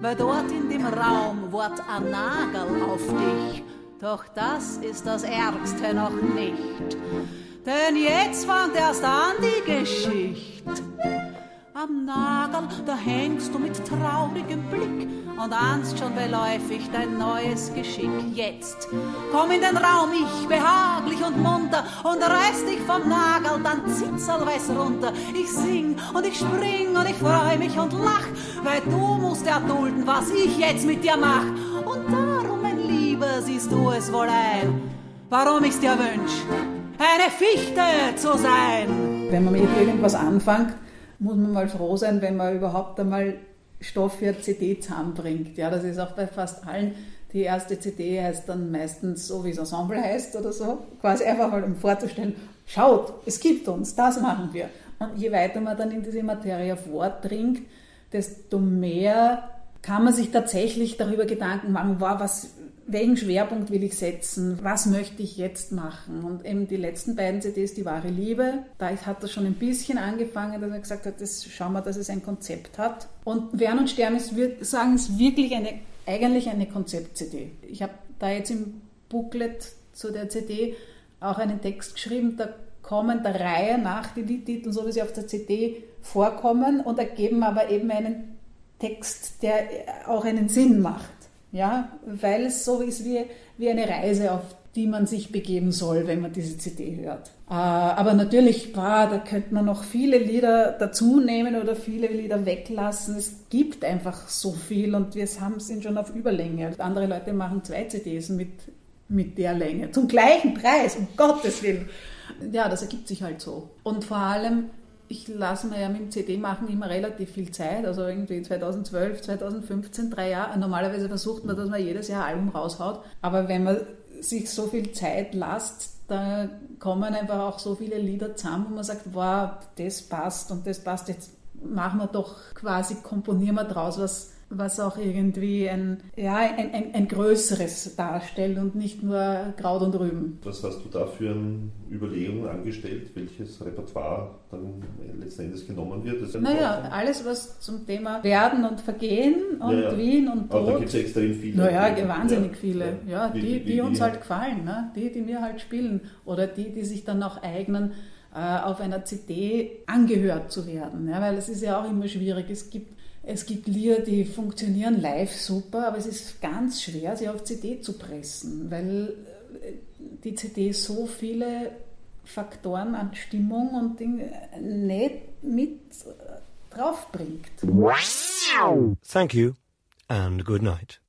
Weil dort in dem Raum wart ein Nagel auf dich. Doch das ist das Ärgste noch nicht. Denn jetzt fängt erst an die Geschichte. Am Nagel, da hängst du mit traurigem Blick und ahnst schon beläufig dein neues Geschick. Jetzt komm in den Raum, ich behaglich und munter und reiß dich vom Nagel, dann zitzelweiß runter. Ich sing und ich spring und ich freu mich und lach, weil du musst erdulden, was ich jetzt mit dir mach. Und darum, mein Lieber, siehst du es wohl ein, warum ich's dir wünsch, eine Fichte zu sein. Wenn man mit irgendwas anfängt, muss man mal froh sein, wenn man überhaupt einmal Stoff für CD zusammenbringt. Ja, das ist auch bei fast allen. Die erste CD heißt dann meistens so, wie es Ensemble heißt oder so. Quasi einfach mal, um vorzustellen, schaut, es gibt uns, das machen wir. Und je weiter man dann in diese Materie vordringt, desto mehr kann man sich tatsächlich darüber Gedanken machen, wow, was, welchen Schwerpunkt will ich setzen, was möchte ich jetzt machen. Und eben die letzten beiden CDs, die wahre Liebe, da hat das schon ein bisschen angefangen, dass er gesagt hat, das, schauen wir, dass es ein Konzept hat. Und Wern und Stern ist, sagen, ist wirklich eine, eigentlich eine Konzept-CD. Ich habe da jetzt im Booklet zu der CD auch einen Text geschrieben, da kommen der Reihe nach die Liedtitel, so wie sie auf der CD vorkommen und ergeben aber eben einen Text, der auch einen Sinn macht ja, weil es so ist wie, wie eine Reise, auf die man sich begeben soll, wenn man diese CD hört. Äh, aber natürlich, boah, da könnte man noch viele Lieder dazu nehmen oder viele Lieder weglassen. Es gibt einfach so viel und wir sind schon auf Überlänge. Andere Leute machen zwei CDs mit, mit der Länge, zum gleichen Preis, um Gottes Willen. Ja, das ergibt sich halt so. Und vor allem, ich lasse mir ja mit dem CD-Machen immer relativ viel Zeit, also irgendwie 2012, 2015, drei Jahre. Normalerweise versucht man, dass man jedes Jahr ein Album raushaut, aber wenn man sich so viel Zeit lässt, da kommen einfach auch so viele Lieder zusammen, wo man sagt, wow, das passt und das passt, jetzt machen wir doch quasi, komponieren wir draus was was auch irgendwie ein, ja, ein, ein, ein, größeres darstellt und nicht nur Kraut und Rüben. Was hast du da für Überlegungen angestellt, welches Repertoire dann letzten Endes genommen wird? naja, alles, was zum Thema Werden und Vergehen und ja, ja. Wien und Tod. Aber da gibt es ja extrem viele. Naja, wahnsinnig ja. viele. Ja, die, wie, die uns halt gefallen, ne? die, die mir halt spielen oder die, die sich dann auch eignen, äh, auf einer CD angehört zu werden. Ja, weil es ist ja auch immer schwierig. Es gibt es gibt Lieder, die funktionieren live super, aber es ist ganz schwer, sie auf CD zu pressen, weil äh, die CD so viele Faktoren an Stimmung und Dinge nicht mit äh, draufbringt. Thank you and good night.